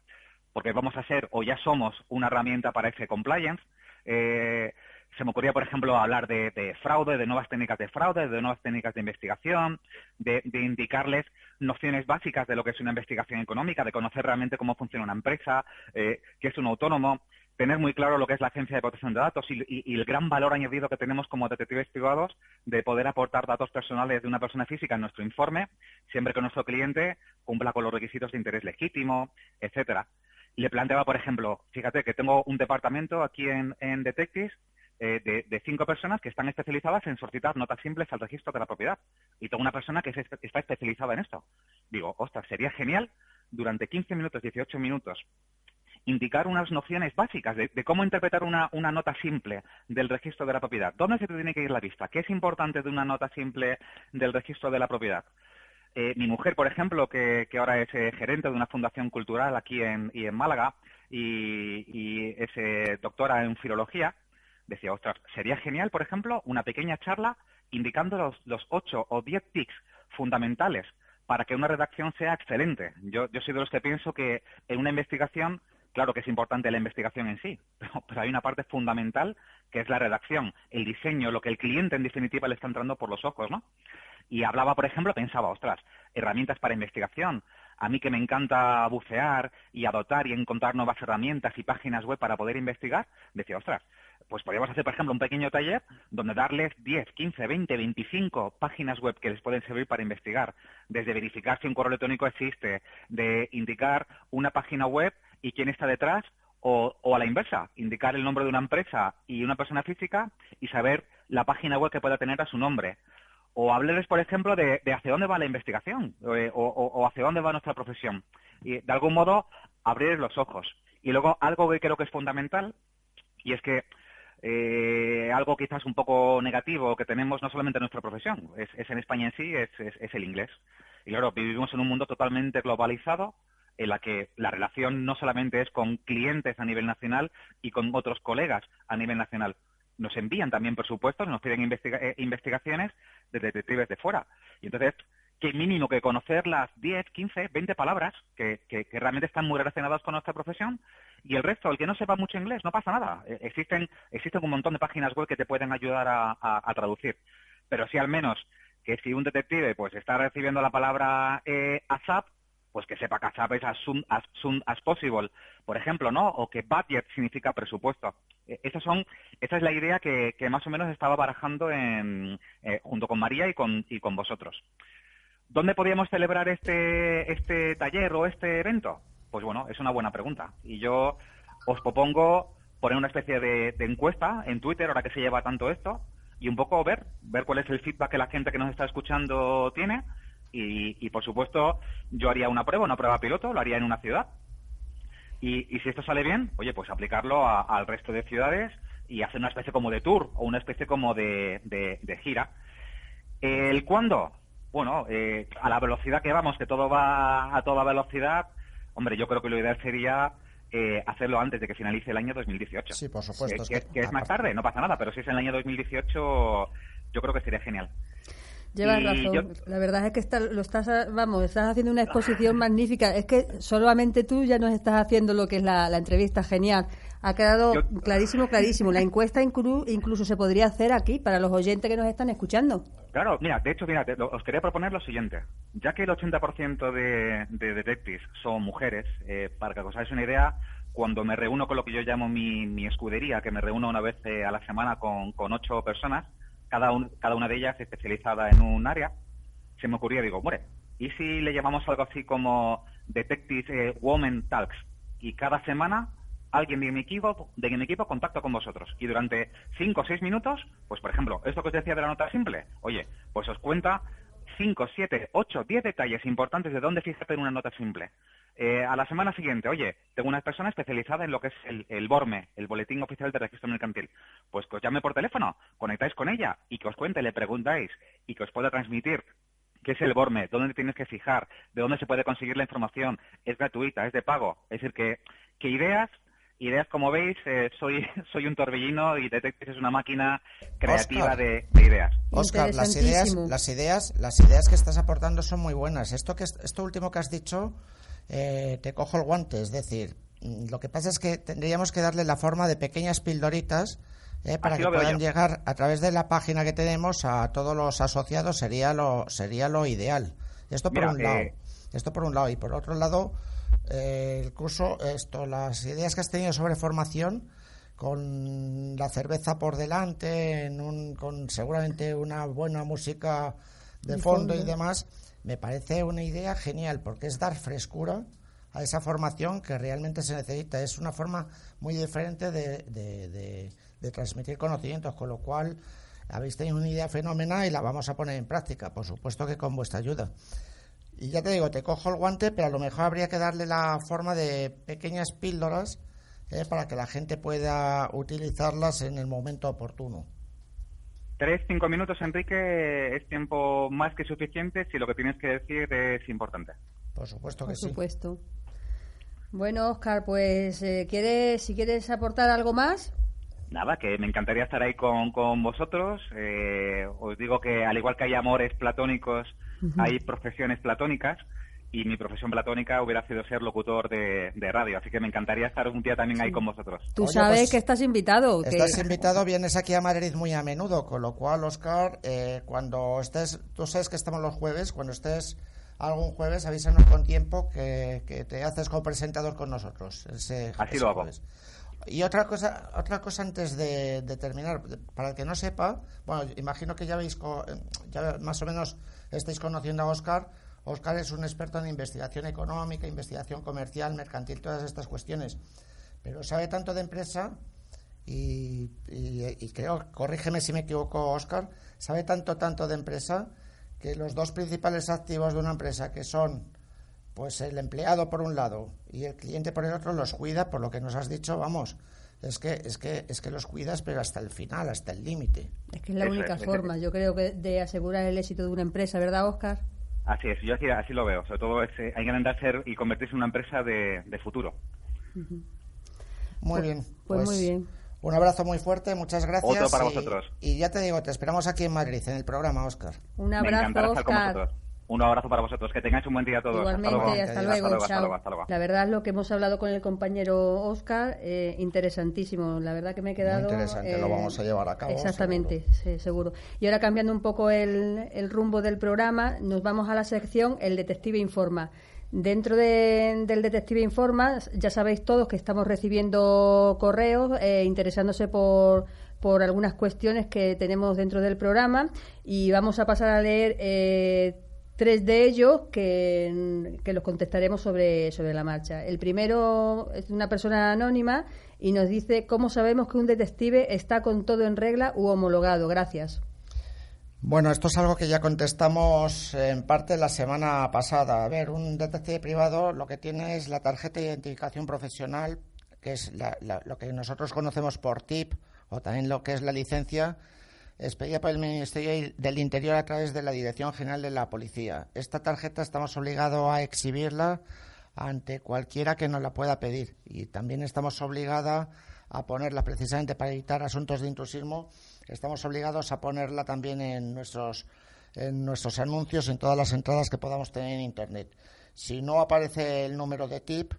porque vamos a ser o ya somos una herramienta para ese compliance. Eh, se me ocurría, por ejemplo, hablar de, fraude, de nuevas técnicas de fraude, de nuevas técnicas de investigación, de, indicarles nociones básicas de lo que es una investigación económica, de conocer realmente cómo funciona una empresa, eh, qué es un autónomo, tener muy claro lo que es la Agencia de Protección de Datos y, el gran valor añadido que tenemos como detectives privados de poder aportar datos personales de una persona física en nuestro informe, siempre que nuestro cliente cumpla con los requisitos de interés legítimo, etcétera. Le planteaba, por ejemplo, fíjate que tengo un departamento aquí en, en Detectives eh, de, cinco personas que están especializadas en solicitar notas simples al registro de la propiedad. Y tengo una persona que está especializada en esto. Digo, ostras, sería genial durante 15 minutos, 18 minutos, indicar unas nociones básicas de, cómo interpretar una, nota simple del registro de la propiedad. ¿Dónde se tiene que ir la vista? ¿Qué es importante de una nota simple del registro de la propiedad? Eh, mi mujer, por ejemplo, que, ahora es eh, gerente de una fundación cultural aquí en, y en Málaga y, es doctora en filología, decía, ostras, sería genial, por ejemplo, una pequeña charla indicando los, los 8 o 10 tics fundamentales para que una redacción sea excelente. Yo, yo soy de los que pienso que en una investigación, claro que es importante la investigación en sí, pero, hay una parte fundamental que es la redacción, el diseño, lo que el cliente en definitiva le está entrando por los ojos, ¿no? Y hablaba, por ejemplo, pensaba, ostras, herramientas para investigación. A mí que me encanta bucear y adoptar y encontrar nuevas herramientas y páginas web para poder investigar, decía, ostras, pues podríamos hacer, por ejemplo, un pequeño taller donde darles 10, 15, 20, 25 páginas web que les pueden servir para investigar, desde verificar si un correo electrónico existe, de indicar una página web y quién está detrás, o, a la inversa, indicar el nombre de una empresa y una persona física y saber la página web que pueda tener a su nombre. O hablarles, por ejemplo, de, hacia dónde va la investigación eh, o, o, hacia dónde va nuestra profesión. Y, de algún modo, abrir los ojos. Y luego, algo que creo que es fundamental, y es que eh, algo quizás un poco negativo que tenemos no solamente en nuestra profesión, es, en España en sí, es, el inglés. Y claro, vivimos en un mundo totalmente globalizado en la que la relación no solamente es con clientes a nivel nacional y con otros colegas a nivel nacional. Nos envían también presupuestos, nos piden eh, investigaciones de detectives de fuera. Y entonces, qué mínimo que conocer las 10, 15, 20 palabras que, que, realmente están muy relacionadas con nuestra profesión y el resto, el que no sepa mucho inglés, no pasa nada. E, existen, existen un montón de páginas web que te pueden ayudar a, traducir. Pero sí al menos que si un detective pues está recibiendo la palabra eh, ASAP, pues que sepa que ASAP es as soon, as possible, por ejemplo, ¿no? O que budget significa presupuesto. E, son, esa es la idea que, más o menos estaba barajando en, eh, junto con María y con, y con vosotros. ¿Dónde podríamos celebrar este, este taller o este evento? Pues bueno, es una buena pregunta. Y yo os propongo poner una especie de, encuesta en Twitter, ahora que se lleva tanto esto, y un poco ver, ver cuál es el feedback que la gente que nos está escuchando tiene. Y, por supuesto, yo haría una prueba, una prueba piloto, lo haría en una ciudad. Y, si esto sale bien, oye, pues aplicarlo al resto de ciudades y hacer una especie como de tour o una especie como de, de gira. ¿El cuándo? bueno, eh, a la velocidad que vamos, que todo va a toda velocidad, hombre, yo creo que lo ideal sería eh, hacerlo antes de que finalice el año 2018. Sí, por supuesto. Que, es, más tarde, no pasa nada, pero si es en el año 2018, yo creo que sería genial. Llevas razón. La verdad es que lo estás, vamos, estás haciendo una exposición magnífica. Es que solamente tú ya nos estás haciendo lo que es la, entrevista genial. Ha quedado clarísimo, clarísimo. La encuesta incluso se podría hacer aquí para los oyentes que nos están escuchando. Claro, mira, de hecho, mira, os quería proponer lo siguiente. Ya que el 80% de, de detectives son mujeres, eh, para que os hagáis una idea, cuando me reúno con lo que yo llamo mi, escudería, que me reúno una vez eh, a la semana con, con ocho personas, cada, cada una de ellas especializada en un área, se me ocurría, digo, hombre, ¿Y si le llamamos algo así como Detective eh, Woman Talks? Y cada semana alguien de mi equipo de mi equipo contacta con vosotros y durante cinco o seis minutos, pues por ejemplo, esto que os decía de la nota simple, oye, pues os cuenta cinco, siete, ocho, diez detalles importantes de dónde fijarte en una nota simple. Eh, a la semana siguiente, oye, tengo una persona especializada en lo que es el, BORME, el Boletín Oficial de Registro Mercantil. Pues que os llame por teléfono, conectáis con ella y que os cuente, le preguntáis y que os pueda transmitir qué es el BORME, dónde tienes que fijar, de dónde se puede conseguir la información, es gratuita, es de pago. Es decir, que, que ideas ideas, como veis, eh, soy, soy un torbellino y Detective es una máquina creativa de, ideas. Oscar, las ideas, las ideas, las ideas que estás aportando son muy buenas. Esto que esto último que has dicho, eh, te cojo el guante. Es decir, mm, lo que pasa es que tendríamos que darle la forma de pequeñas pildoritas eh, para que puedan llegar a través de la página que tenemos a todos los asociados. Sería lo sería lo ideal. Esto por un lado. Esto por un lado y por otro lado eh, el curso, esto, las ideas que has tenido sobre formación, con la cerveza por delante, con seguramente una buena música de fondo, y demás, me parece una idea genial porque es dar frescura a esa formación que realmente se necesita. Es una forma muy diferente de, de transmitir conocimientos, con lo cual habéis tenido una idea fenomenal y la vamos a poner en práctica, por supuesto que con vuestra ayuda. Y ya te digo, te cojo el guante, pero a lo mejor habría que darle la forma de pequeñas píldoras eh, para que la gente pueda utilizarlas en el momento oportuno. Tres, cinco minutos, Enrique, es tiempo más que suficiente si lo que tienes que decir es importante. Por supuesto que sí. Por supuesto. Bueno, Oscar, pues, eh, ¿quieres, si quieres aportar algo más? Nada, que me encantaría estar ahí con, con vosotros. Eh, os digo que al igual que hay amores platónicos, hay profesiones platónicas y mi profesión platónica hubiera sido ser locutor de, radio, así que me encantaría estar un día también ahí con vosotros. Tú sabes pues, que estás invitado. Estás invitado, vienes aquí a Madrid muy a menudo, con lo cual, Oscar, eh, cuando estés, tú sabes que estamos los jueves, cuando estés algún jueves, avísanos con tiempo que, te haces co-presentador con nosotros. así lo hago. Y otra cosa, otra cosa antes de, terminar, para el que no sepa, bueno, imagino que ya veis, ya más o menos estáis conociendo a Oscar. Oscar es un experto en investigación económica, investigación comercial, mercantil, todas estas cuestiones. Pero sabe tanto de empresa y, creo, corrígeme si me equivoco, Oscar, sabe tanto, tanto de empresa que los dos principales activos de una empresa, que son pues el empleado por un lado y el cliente por el otro, los cuida, por lo que nos has dicho, vamos, es que es que es que los cuidas pero hasta el final hasta el límite es que es la única forma yo creo que de asegurar el éxito de una empresa verdad Oscar así es yo así, lo veo sobre todo es, eh, hay que intentar ser y convertirse en una empresa de, futuro muy pues, bien pues, muy pues bien un abrazo muy fuerte, muchas gracias. Otro para vosotros. Y ya te digo, te esperamos aquí en Madrid, en el programa, Oscar. Un abrazo, Oscar. Un abrazo para vosotros. Que tengáis un buen día a todos. Igualmente, hasta luego. Hasta luego, La verdad, lo que hemos hablado con el compañero Oscar, eh, interesantísimo. La verdad que me he quedado. Muy interesante, lo vamos a llevar a cabo. Exactamente, seguro. Y ahora cambiando un poco el, rumbo del programa, nos vamos a la sección El Detective Informa. Dentro del Detective Informa, ya sabéis todos que estamos recibiendo correos eh, interesándose por, por algunas cuestiones que tenemos dentro del programa y vamos a pasar a leer eh, tres de ellos que, los contestaremos sobre, sobre la marcha. El primero es una persona anónima y nos dice cómo sabemos que un detective está con todo en regla u homologado. Gracias. Bueno, esto es algo que ya contestamos en parte la semana pasada. A ver, un detective privado lo que tiene es la tarjeta de identificación profesional, que es lo que nosotros conocemos por TIP, o también lo que es la licencia expedida por el Ministerio del Interior a través de la Dirección General de la Policía. Esta tarjeta estamos obligados a exhibirla ante cualquiera que nos la pueda pedir y también estamos obligados a ponerla precisamente para evitar asuntos de intrusismo. Estamos obligados a ponerla también en nuestros en nuestros anuncios, en todas las entradas que podamos tener en Internet. Si no aparece el número de TIP,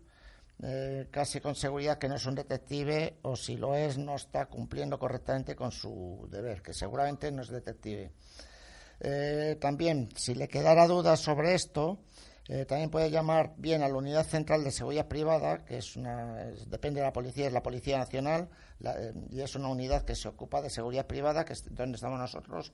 eh, casi con seguridad que no es un detective o si lo es no está cumpliendo correctamente con su deber, que seguramente no es detective. Eh, también, si le quedara dudas sobre esto, eh, también puede llamar bien a la Unidad Central de Seguridad Privada, que es una, depende de la policía, es la Policía Nacional, y es una unidad que se ocupa de seguridad privada, que es donde estamos nosotros,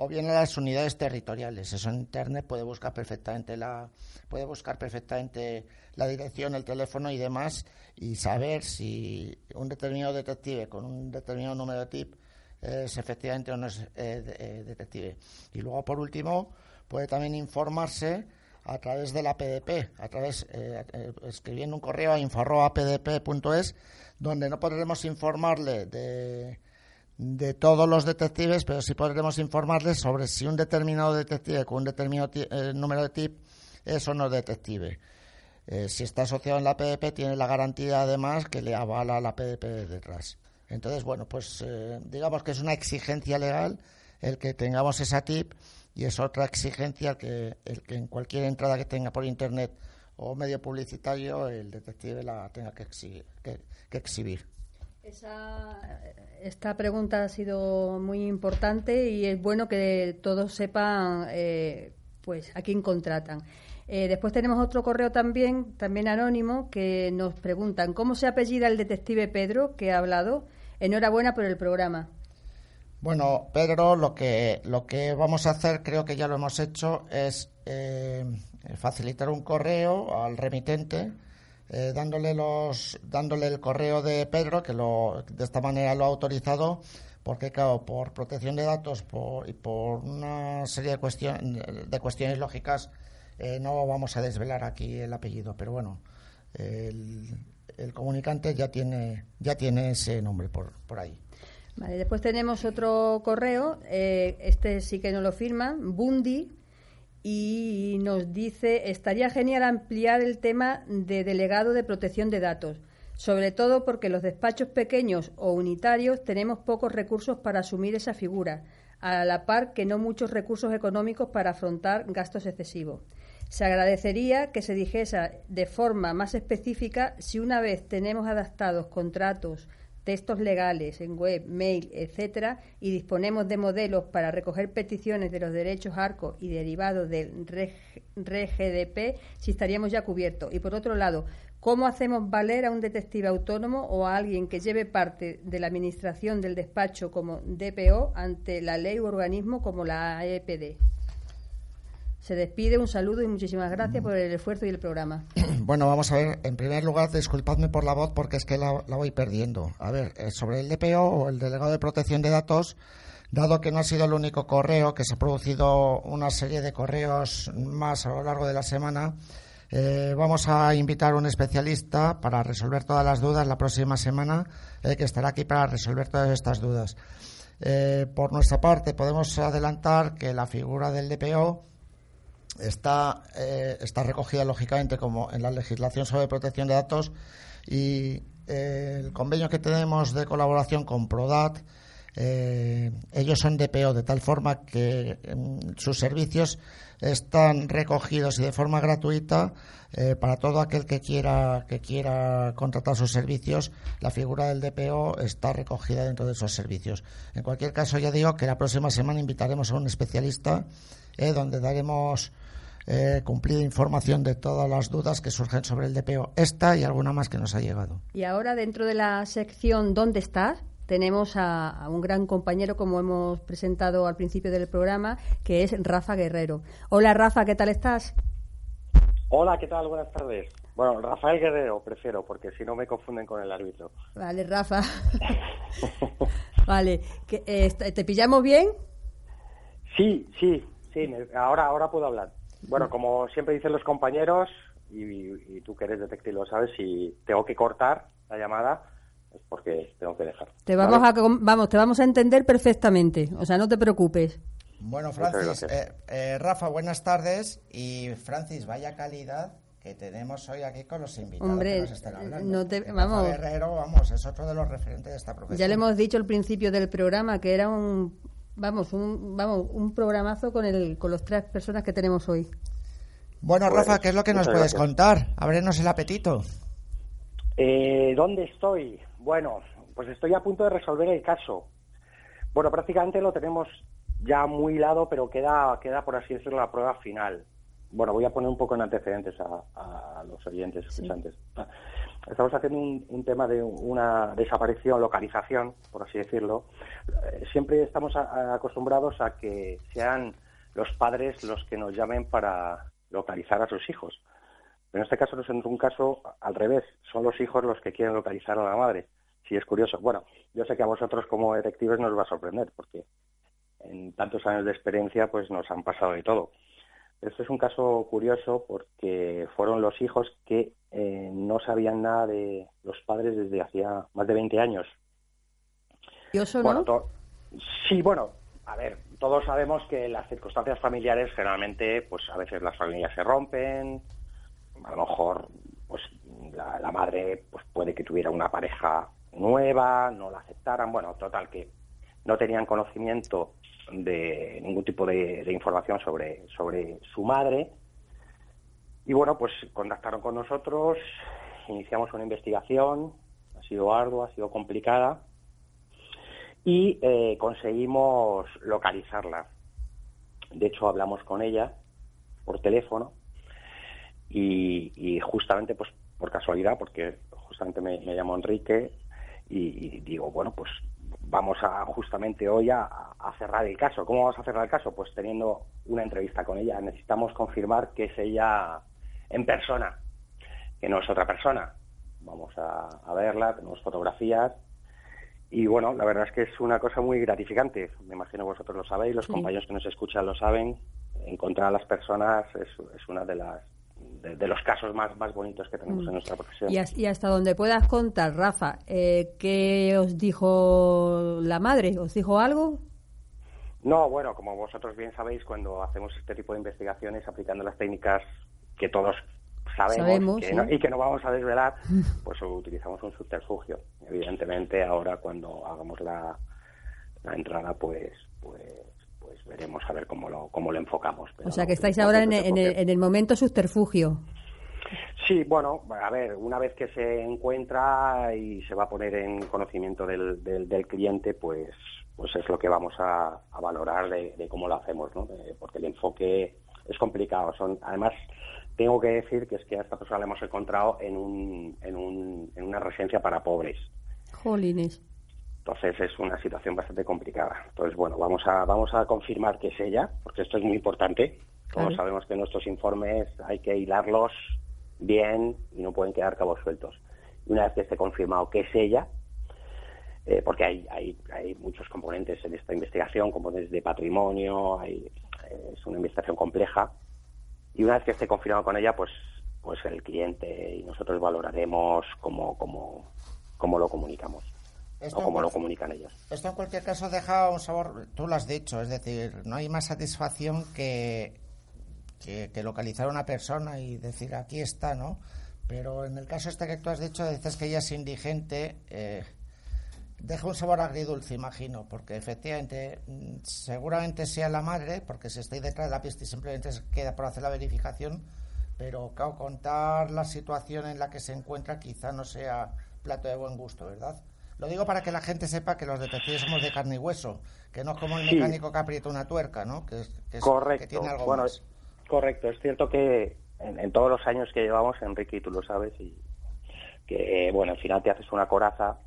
o bien a las unidades territoriales. Eso en internet puede buscar perfectamente la puede buscar perfectamente la dirección, el teléfono y demás y saber si un determinado detective con un determinado número de TIP es efectivamente o no es eh, eh, detective. Y luego por último puede también informarse a través de la PDP, a través eh, escribiendo un correo a info@pdp.es donde no podremos informarle de de todos los detectives, pero sí podremos informarles sobre si un determinado detective con un determinado eh, número de tip es o no detective. Eh, si está asociado en la PDP, tiene la garantía además que le avala la PDP detrás. Entonces, bueno, pues eh, digamos que es una exigencia legal el que tengamos esa tip y es otra exigencia que, el que en cualquier entrada que tenga por Internet o medio publicitario el detective la tenga que exhibir esta pregunta ha sido muy importante y es bueno que todos sepan eh, pues a quién contratan. Eh, después tenemos otro correo también, también anónimo, que nos preguntan cómo se apellida el detective Pedro que ha hablado. Enhorabuena por el programa. Bueno, Pedro, lo que lo que vamos a hacer, creo que ya lo hemos hecho, es eh, facilitar un correo al remitente eh, dándole los dándole el correo de Pedro que lo de esta manera lo ha autorizado porque claro por protección de datos y por una serie de cuestiones de cuestiones lógicas eh, no vamos a desvelar aquí el apellido pero bueno el, comunicante ya tiene ya tiene ese nombre por por ahí. Vale, después tenemos otro correo, eh, este sí que no lo firman, Bundi, y nos dice, estaría genial ampliar el tema de delegado de protección de datos, sobre todo porque los despachos pequeños o unitarios tenemos pocos recursos para asumir esa figura, a la par que no muchos recursos económicos para afrontar gastos excesivos. Se agradecería que se dijese de forma más específica si una vez tenemos adaptados contratos textos legales en web, mail, etcétera, y disponemos de modelos para recoger peticiones de los derechos ARCO y derivados del RGDP, si estaríamos ya cubiertos. Y por otro lado, ¿cómo hacemos valer a un detective autónomo o a alguien que lleve parte de la administración del despacho como DPO ante la ley u organismo como la AEPD? Se despide, un saludo y muchísimas gracias por el esfuerzo y el programa. Bueno, vamos a ver, en primer lugar, disculpadme por la voz porque es que la, voy perdiendo. A ver, eh, sobre el DPO o el Delegado de Protección de Datos, dado que no ha sido el único correo, que se ha producido una serie de correos más a lo largo de la semana, eh, vamos a invitar a un especialista para resolver todas las dudas la próxima semana, eh, que estará aquí para resolver todas estas dudas. por nuestra parte, podemos adelantar que la figura del DPO está, eh, está recogida lógicamente como en la legislación sobre protección de datos y eh, el convenio que tenemos de colaboración con Prodat eh, ellos son DPO de tal forma que mm, sus servicios están recogidos y de forma gratuita para todo aquel que quiera que quiera contratar sus servicios la figura del DPO está recogida dentro de esos servicios en cualquier caso ya digo que la próxima semana invitaremos a un especialista donde daremos eh, cumplida información de todas las dudas que surgen sobre el DPO, esta y alguna más que nos ha llegado. Y ahora, dentro de la sección ¿Dónde estás? Tenemos a, un gran compañero, como hemos presentado al principio del programa, que es Rafa Guerrero. Hola, Rafa, ¿qué tal estás? Hola, ¿qué tal? Buenas tardes. Bueno, Rafael Guerrero prefiero, porque si no me confunden con el árbitro. Vale, Rafa. vale, eh, ¿te pillamos bien? Sí, sí, sí, ahora, ahora puedo hablar. Bueno, como siempre dicen los compañeros, y, tú que eres detective lo sabes, si tengo que cortar la llamada es porque tengo que dejar. Te vamos a vamos, te vamos a entender perfectamente, o sea, no te preocupes. Bueno, Francis, eh, eh, Rafa, buenas tardes y Francis, vaya calidad que tenemos hoy aquí con los invitados Hombre, que nos están hablando. No te, vamos, Guerrero, vamos, es otro de los referentes de esta profesión. Ya le hemos dicho al principio del programa que era un vamos, un, vamos, un programazo con, el, con las tres personas que tenemos hoy. Bueno, pues, Rafa, ¿qué es lo que nos puedes contar? Ábrenos el apetito. Eh, ¿Dónde estoy? Bueno, pues estoy a punto de resolver el caso. Bueno, prácticamente lo tenemos ya muy hilado, pero queda, queda por así decirlo, la prueba final. bueno, voy a poner un poco en antecedentes a, los oyentes escuchantes. Estamos haciendo un, tema de una desaparición, localización, por así decirlo. Eh, siempre estamos acostumbrados a que sean los padres los que nos llamen para localizar a sus hijos. Pero en este caso no es un caso al revés, son los hijos los que quieren localizar a la madre. Sí, es curioso. Bueno, yo sé que a vosotros como detectives nos va a sorprender, porque en tantos años de experiencia pues nos han pasado de todo. Este es un caso curioso porque fueron los hijos que eh, no sabían nada de los padres desde hacía más de 20 años. ¿Curioso, bueno, sí, bueno, a ver, todos sabemos que las circunstancias familiares generalmente, pues a veces las familias se rompen, a lo mejor pues la, madre pues puede que tuviera una pareja nueva, no la aceptaran, bueno, total que no tenían conocimiento de ningún tipo de, información sobre, sobre su madre. Y bueno, pues contactaron con nosotros, iniciamos una investigación, ha sido ardua, ha sido complicada, y eh, conseguimos localizarla. De hecho, hablamos con ella por teléfono y, justamente, pues por casualidad, porque justamente me, me llamo Enrique y, digo, bueno, pues vamos a justamente hoy a, cerrar el caso. ¿Cómo vamos a cerrar el caso? Pues teniendo una entrevista con ella. Necesitamos confirmar que es ella en persona, que no es otra persona. Vamos a, verla, tenemos fotografías. Y bueno, la verdad es que es una cosa muy gratificante. Me imagino vosotros lo sabéis, los compañeros que nos escuchan lo saben. Encontrar a las personas es una de las de, los casos más, más bonitos que tenemos en mm. nuestra profesión. Y, hasta donde puedas contar, Rafa, eh, ¿qué os dijo la madre? ¿Os dijo algo? No, bueno, como vosotros bien sabéis, cuando hacemos este tipo de investigaciones aplicando las técnicas que todos sabemos, y que no vamos a desvelar, pues utilizamos un subterfugio. Evidentemente, ahora cuando hagamos la, la entrada, pues, pues pues veremos a ver cómo lo, cómo lo enfocamos. o sea que estáis ahora en, el, en el momento subterfugio. Sí, bueno, a ver, una vez que se encuentra y se va a poner en conocimiento del, del, cliente, pues, pues es lo que vamos a, valorar de, cómo lo hacemos, ¿no? porque el enfoque es complicado. Son, además, tengo que decir que es que a esta persona la hemos encontrado en, un, en, un, en una residencia para pobres. Jolines. Entonces es una situación bastante complicada. Entonces, bueno, vamos a, vamos a confirmar que es ella, porque esto es muy importante. Todos sabemos que nuestros informes hay que hilarlos bien y no pueden quedar cabos sueltos. Y una vez que esté confirmado que es ella, eh, porque hay, hay, hay, muchos componentes en esta investigación, componentes de patrimonio, hay, eh, es una investigación compleja, y una vez que esté confirmado con ella, pues, pues el cliente y nosotros valoraremos cómo, cómo, cómo lo comunicamos. Esto o como lo comunican ellos. Esto en cualquier caso deja un sabor, tú lo has dicho, es decir, no hay más satisfacción que, que, localizar a una persona y decir aquí está, ¿no? Pero en el caso este que tú has dicho, dices que ella es indigente, eh, deja un sabor agridulce, imagino, porque efectivamente, mm, seguramente sea la madre, porque si estoy detrás de la pista y simplemente se queda por hacer la verificación, pero claro, contar la situación en la que se encuentra quizá no sea plato de buen gusto, ¿verdad? Lo digo para que la gente sepa que los detectives somos de carne y hueso, que no es como el mecánico que aprieta una tuerca, ¿no? Que, correcto. tiene algo bueno, Correcto, es cierto que en, todos los años que llevamos, Enrique, y tú lo sabes, y que, bueno, al final te haces una coraza,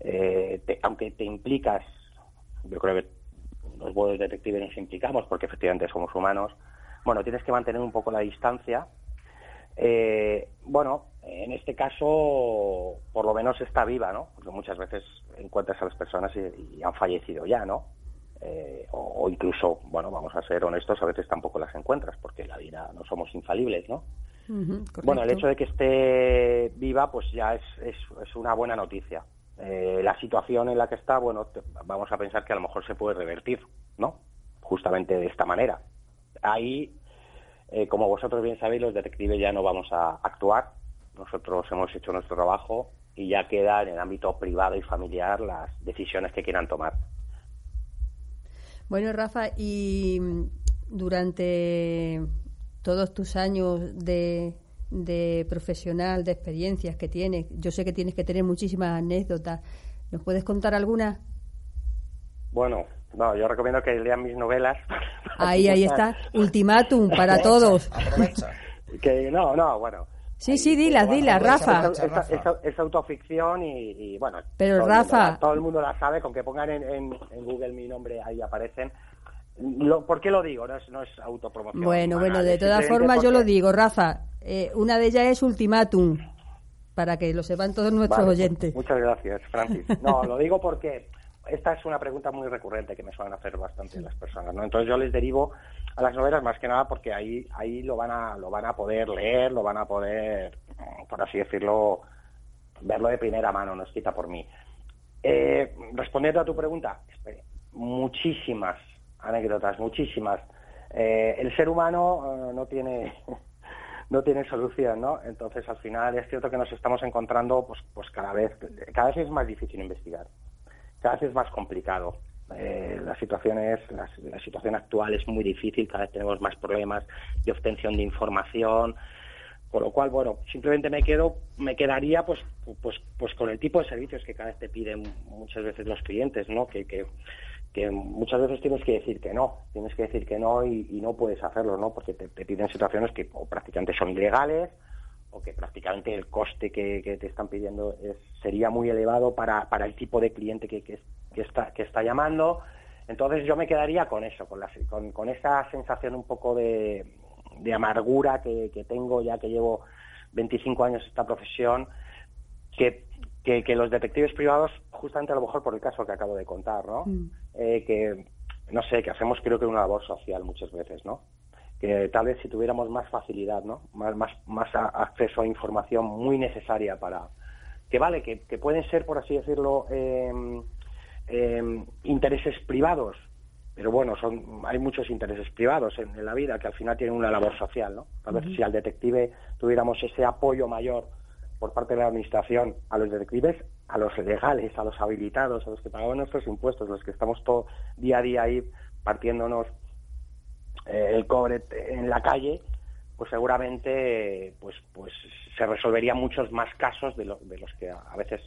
eh, aunque te implicas, yo creo que los buenos detectives nos implicamos porque efectivamente somos humanos, bueno, tienes que mantener un poco la distancia. Eh, bueno, en este caso, por lo menos está viva, ¿no? Porque muchas veces encuentras a las personas y, han fallecido ya, ¿no? Eh, o, incluso, bueno, vamos a ser honestos, a veces tampoco las encuentras, porque la vida no somos infalibles, ¿no? bueno, el hecho de que esté viva, pues ya es, es, una buena noticia. Eh, la situación en la que está, bueno, vamos a pensar que a lo mejor se puede revertir, ¿no? Justamente de esta manera. Ahí, eh, como vosotros bien sabéis, los detectives ya no vamos a actuar, nosotros hemos hecho nuestro trabajo y ya queda en el ámbito privado y familiar las decisiones que quieran tomar. Bueno, Rafa, y durante todos tus años de, de profesional, de experiencias que tienes, yo sé que tienes que tener muchísimas anécdotas. ¿Nos puedes contar alguna? Bueno, no, yo recomiendo que lean mis novelas. Ahí, ahí está. Ultimátum para todos. Que no, no, bueno. Sí, sí, dilas, dilas, Rafa. Es, autoficción y, bueno. Pero todo Rafa. El todo el mundo la sabe, con que pongan en, Google mi nombre, ahí aparecen. Lo, ¿Por qué lo digo? No es, no es autopromoción. Bueno, bueno, de todas formas yo lo digo, Rafa. Eh, una de ellas es Ultimátum, para que lo sepan todos nuestros oyentes. Muchas gracias, Francis. No, lo digo porque esta es una pregunta muy recurrente que me suelen hacer bastante las personas, ¿no? Entonces yo les derivo a las novelas más que nada porque ahí ahí lo van a lo van a poder leer, lo van a poder, por así decirlo, verlo de primera mano, no escrita por mí. Eh, respondiendo a tu pregunta, muchísimas anécdotas, muchísimas. Eh, el ser humano eh, no tiene no tiene solución, ¿no? Entonces, al final es cierto que nos estamos encontrando, pues, pues cada vez cada vez es más difícil investigar cada vez es más complicado. Eh, la situación actual es muy difícil cada vez tenemos más problemas de obtención de información con lo cual bueno simplemente me quedo me quedaría pues pues pues con el tipo de servicios que cada vez te piden muchas veces los clientes no que, que, muchas veces tienes que decir que no tienes que decir que no y, no puedes hacerlo no porque te, piden situaciones que prácticamente son ilegales o que prácticamente el coste que, te están pidiendo es, sería muy elevado para, para el tipo de cliente que, que, está, que está llamando. Entonces yo me quedaría con eso, con, la, con, con esa sensación un poco de, de amargura que, que, tengo ya que llevo 25 años en esta profesión, que, que, los detectives privados, justamente a lo mejor por el caso que acabo de contar, ¿no? Mm. Eh, que, no sé, que hacemos creo que una labor social muchas veces, ¿no? Que tal vez si tuviéramos más facilidad, ¿no? Más, más, más acceso a información muy necesaria para... Que vale, que, pueden ser, por así decirlo, em, intereses privados, pero bueno, son hay muchos intereses privados en, la vida que al final tienen una labor social, ¿no? Tal vez si al detective tuviéramos ese apoyo mayor por parte de la administración a los detectives, a los legales, a los habilitados, a los que pagamos nuestros impuestos, los que estamos todo día a día ahí partiéndonos eh, el cobre en la calle, pues seguramente pues pues se resolverían muchos más casos de, de los que a veces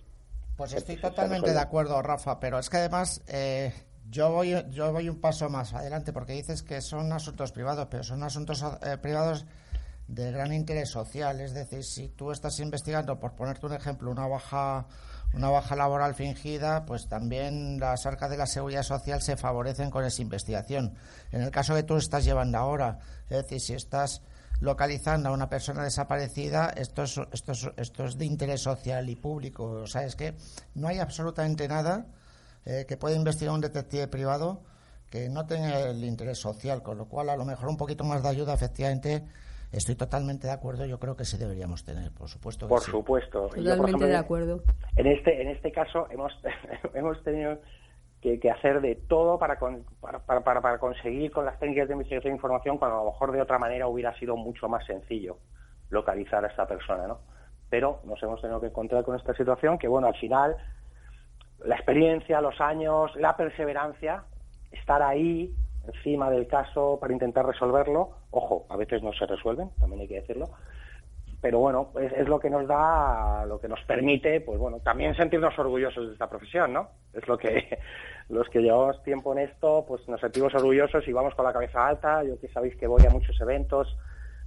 pues estoy totalmente de acuerdo Rafa pero es que además eh, yo voy yo voy un paso más adelante porque dices que son asuntos privados pero son asuntos eh, privados de gran interés social. Es decir si tú estás investigando por ponerte un ejemplo una baja una baja laboral fingida, pues también las arcas de la seguridad social se favorecen con esa investigación. En el caso que tú estás llevando ahora, es decir, si estás localizando a una persona desaparecida, esto es, esto esto es de interés social y público. O sea, es que no hay absolutamente nada eh, que pueda investigar un detective privado que no tenga el interés social, con lo cual a lo mejor un poquito más de ayuda efectivamente Estoy totalmente de acuerdo, yo creo que sí deberíamos tener, por supuesto. por supuesto. Totalmente de acuerdo. En este, en este caso hemos, hemos tenido que, hacer de todo para, para, para, para, conseguir con las técnicas de investigación de información cuando a lo mejor de otra manera hubiera sido mucho más sencillo localizar a esta persona, ¿no? Pero nos hemos tenido que encontrar con esta situación que, bueno, al final la experiencia, los años, la perseverancia, estar ahí, encima del caso para intentar resolverlo. Ojo, a veces no se resuelven, también hay que decirlo. Pero bueno, es, lo que nos da, lo que nos permite, pues bueno, también sentirnos orgullosos de esta profesión, ¿no? Es lo que los que llevamos tiempo en esto, pues nos sentimos orgullosos y vamos con la cabeza alta. Yo que sabéis que voy a muchos eventos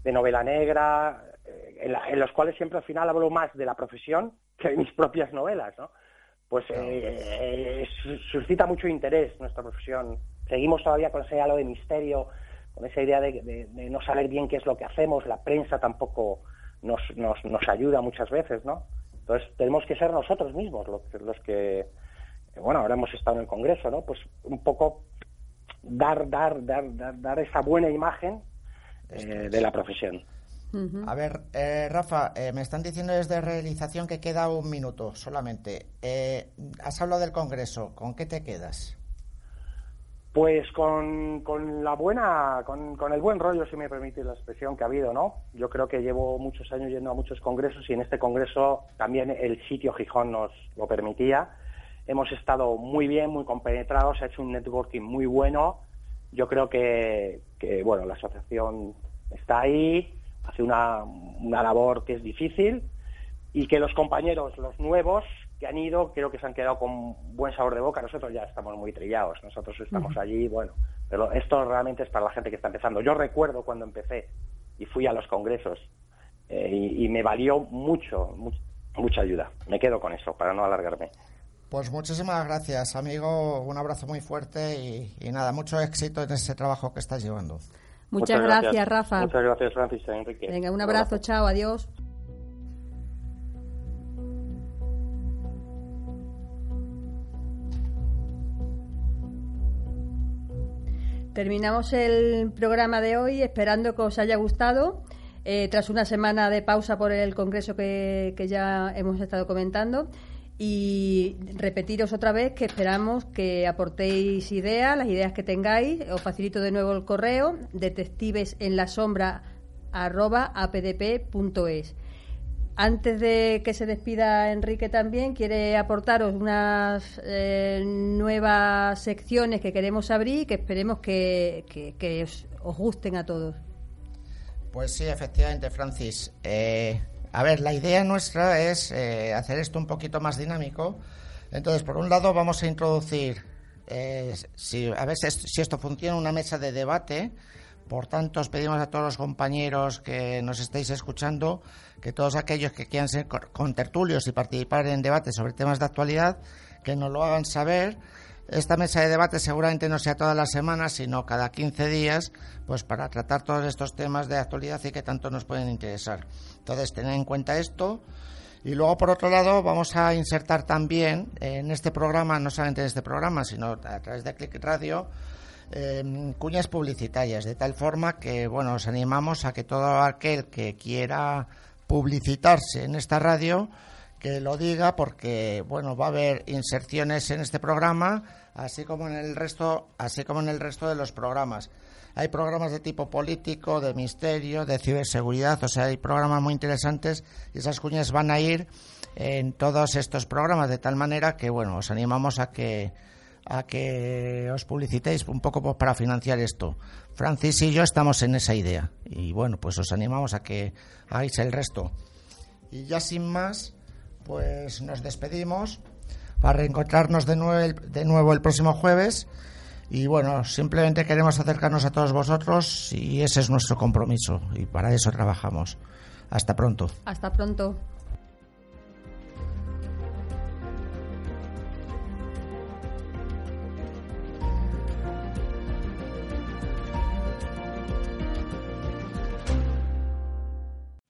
de novela negra, eh, en, los cuales siempre al final hablo más de la profesión que de mis propias novelas, ¿no? Pues eh, eh, suscita mucho interés nuestra profesión seguimos todavía con ese halo de misterio, con esa idea de, no saber bien qué es lo que hacemos, la prensa tampoco nos, nos, nos ayuda muchas veces, ¿no? Entonces tenemos que ser nosotros mismos los, los que, bueno, ahora hemos estado en el Congreso, ¿no? Pues un poco dar, dar, dar, dar, dar esa buena imagen eh, de la profesión. A ver, eh, Rafa, eh, me están diciendo desde realización que queda un minuto solamente. has hablado del Congreso, ¿con qué te quedas? Pues con, con la buena, con, con, el buen rollo, si me permite la expresión que ha habido, ¿no? Yo creo que llevo muchos años yendo a muchos congresos y en este congreso también el sitio Gijón nos lo permitía. Hemos estado muy bien, muy compenetrados, se ha hecho un networking muy bueno. Yo creo que, que bueno, la asociación está ahí, hace una, una labor que es difícil y que los compañeros, los nuevos, que han ido creo que se han quedado con buen sabor de boca. Nosotros ya estamos muy trillados, nosotros estamos allí, bueno, pero esto realmente es para la gente que está empezando. Yo recuerdo cuando empecé y fui a los congresos eh, y, me valió mucho, mucha ayuda. Me quedo con eso para no alargarme. Pues muchísimas gracias, amigo. Un abrazo muy fuerte y, nada, mucho éxito en ese trabajo que estás llevando. Muchas, gracias, Rafa. Muchas gracias, Francis. Enrique. Venga, un abrazo, chao, adiós. Terminamos el programa de hoy esperando que os haya gustado. Eh, tras una semana de pausa por el congreso que, ya hemos estado comentando. Y repetiros otra vez que esperamos que aportéis ideas, las ideas que tengáis. Os facilito de nuevo el correo detectives en la sombra Antes de que se despida Enrique también, quiere aportaros unas eh, nuevas secciones que queremos abrir y que esperemos que, os gusten a todos. Pues sí, efectivamente, Francis. Eh, a ver, la idea nuestra es eh, hacer esto un poquito más dinámico. Entonces, por un lado, vamos a introducir, si, a ver si esto funciona, una mesa de debate. Por tanto, os pedimos a todos los compañeros que nos estéis escuchando que todos aquellos que quieran ser contertulios y participar en debates sobre temas de actualidad, que nos lo hagan saber esta mesa de debate seguramente no sea todas las semanas, sino cada 15 días, pues para tratar todos estos temas de actualidad y que tanto nos pueden interesar. Entonces, tened en cuenta esto. Y luego, por otro lado, vamos a insertar también en este programa, no solamente en este programa, sino a través de Click Radio, em, cuñas publicitarias, de tal forma que, bueno, os animamos a que todo aquel que quiera publicitarse en esta radio, que lo diga, porque, bueno, va a haber inserciones en este programa así como en el resto, así como en el resto de los programas. Hay programas de tipo político, de misterio, de ciberseguridad, o sea, hay programas muy interesantes y esas cuñas van a ir en todos estos programas de tal manera que, bueno, os animamos a que a que os publicitéis un poco pues, para financiar esto. Francis y yo estamos en esa idea y bueno, pues os animamos a que hagáis el resto. Y ya sin más, pues nos despedimos para reencontrarnos de nuevo, de nuevo el próximo jueves. Y bueno, simplemente queremos acercarnos a todos vosotros y ese es nuestro compromiso y para eso trabajamos. Hasta pronto. Hasta pronto.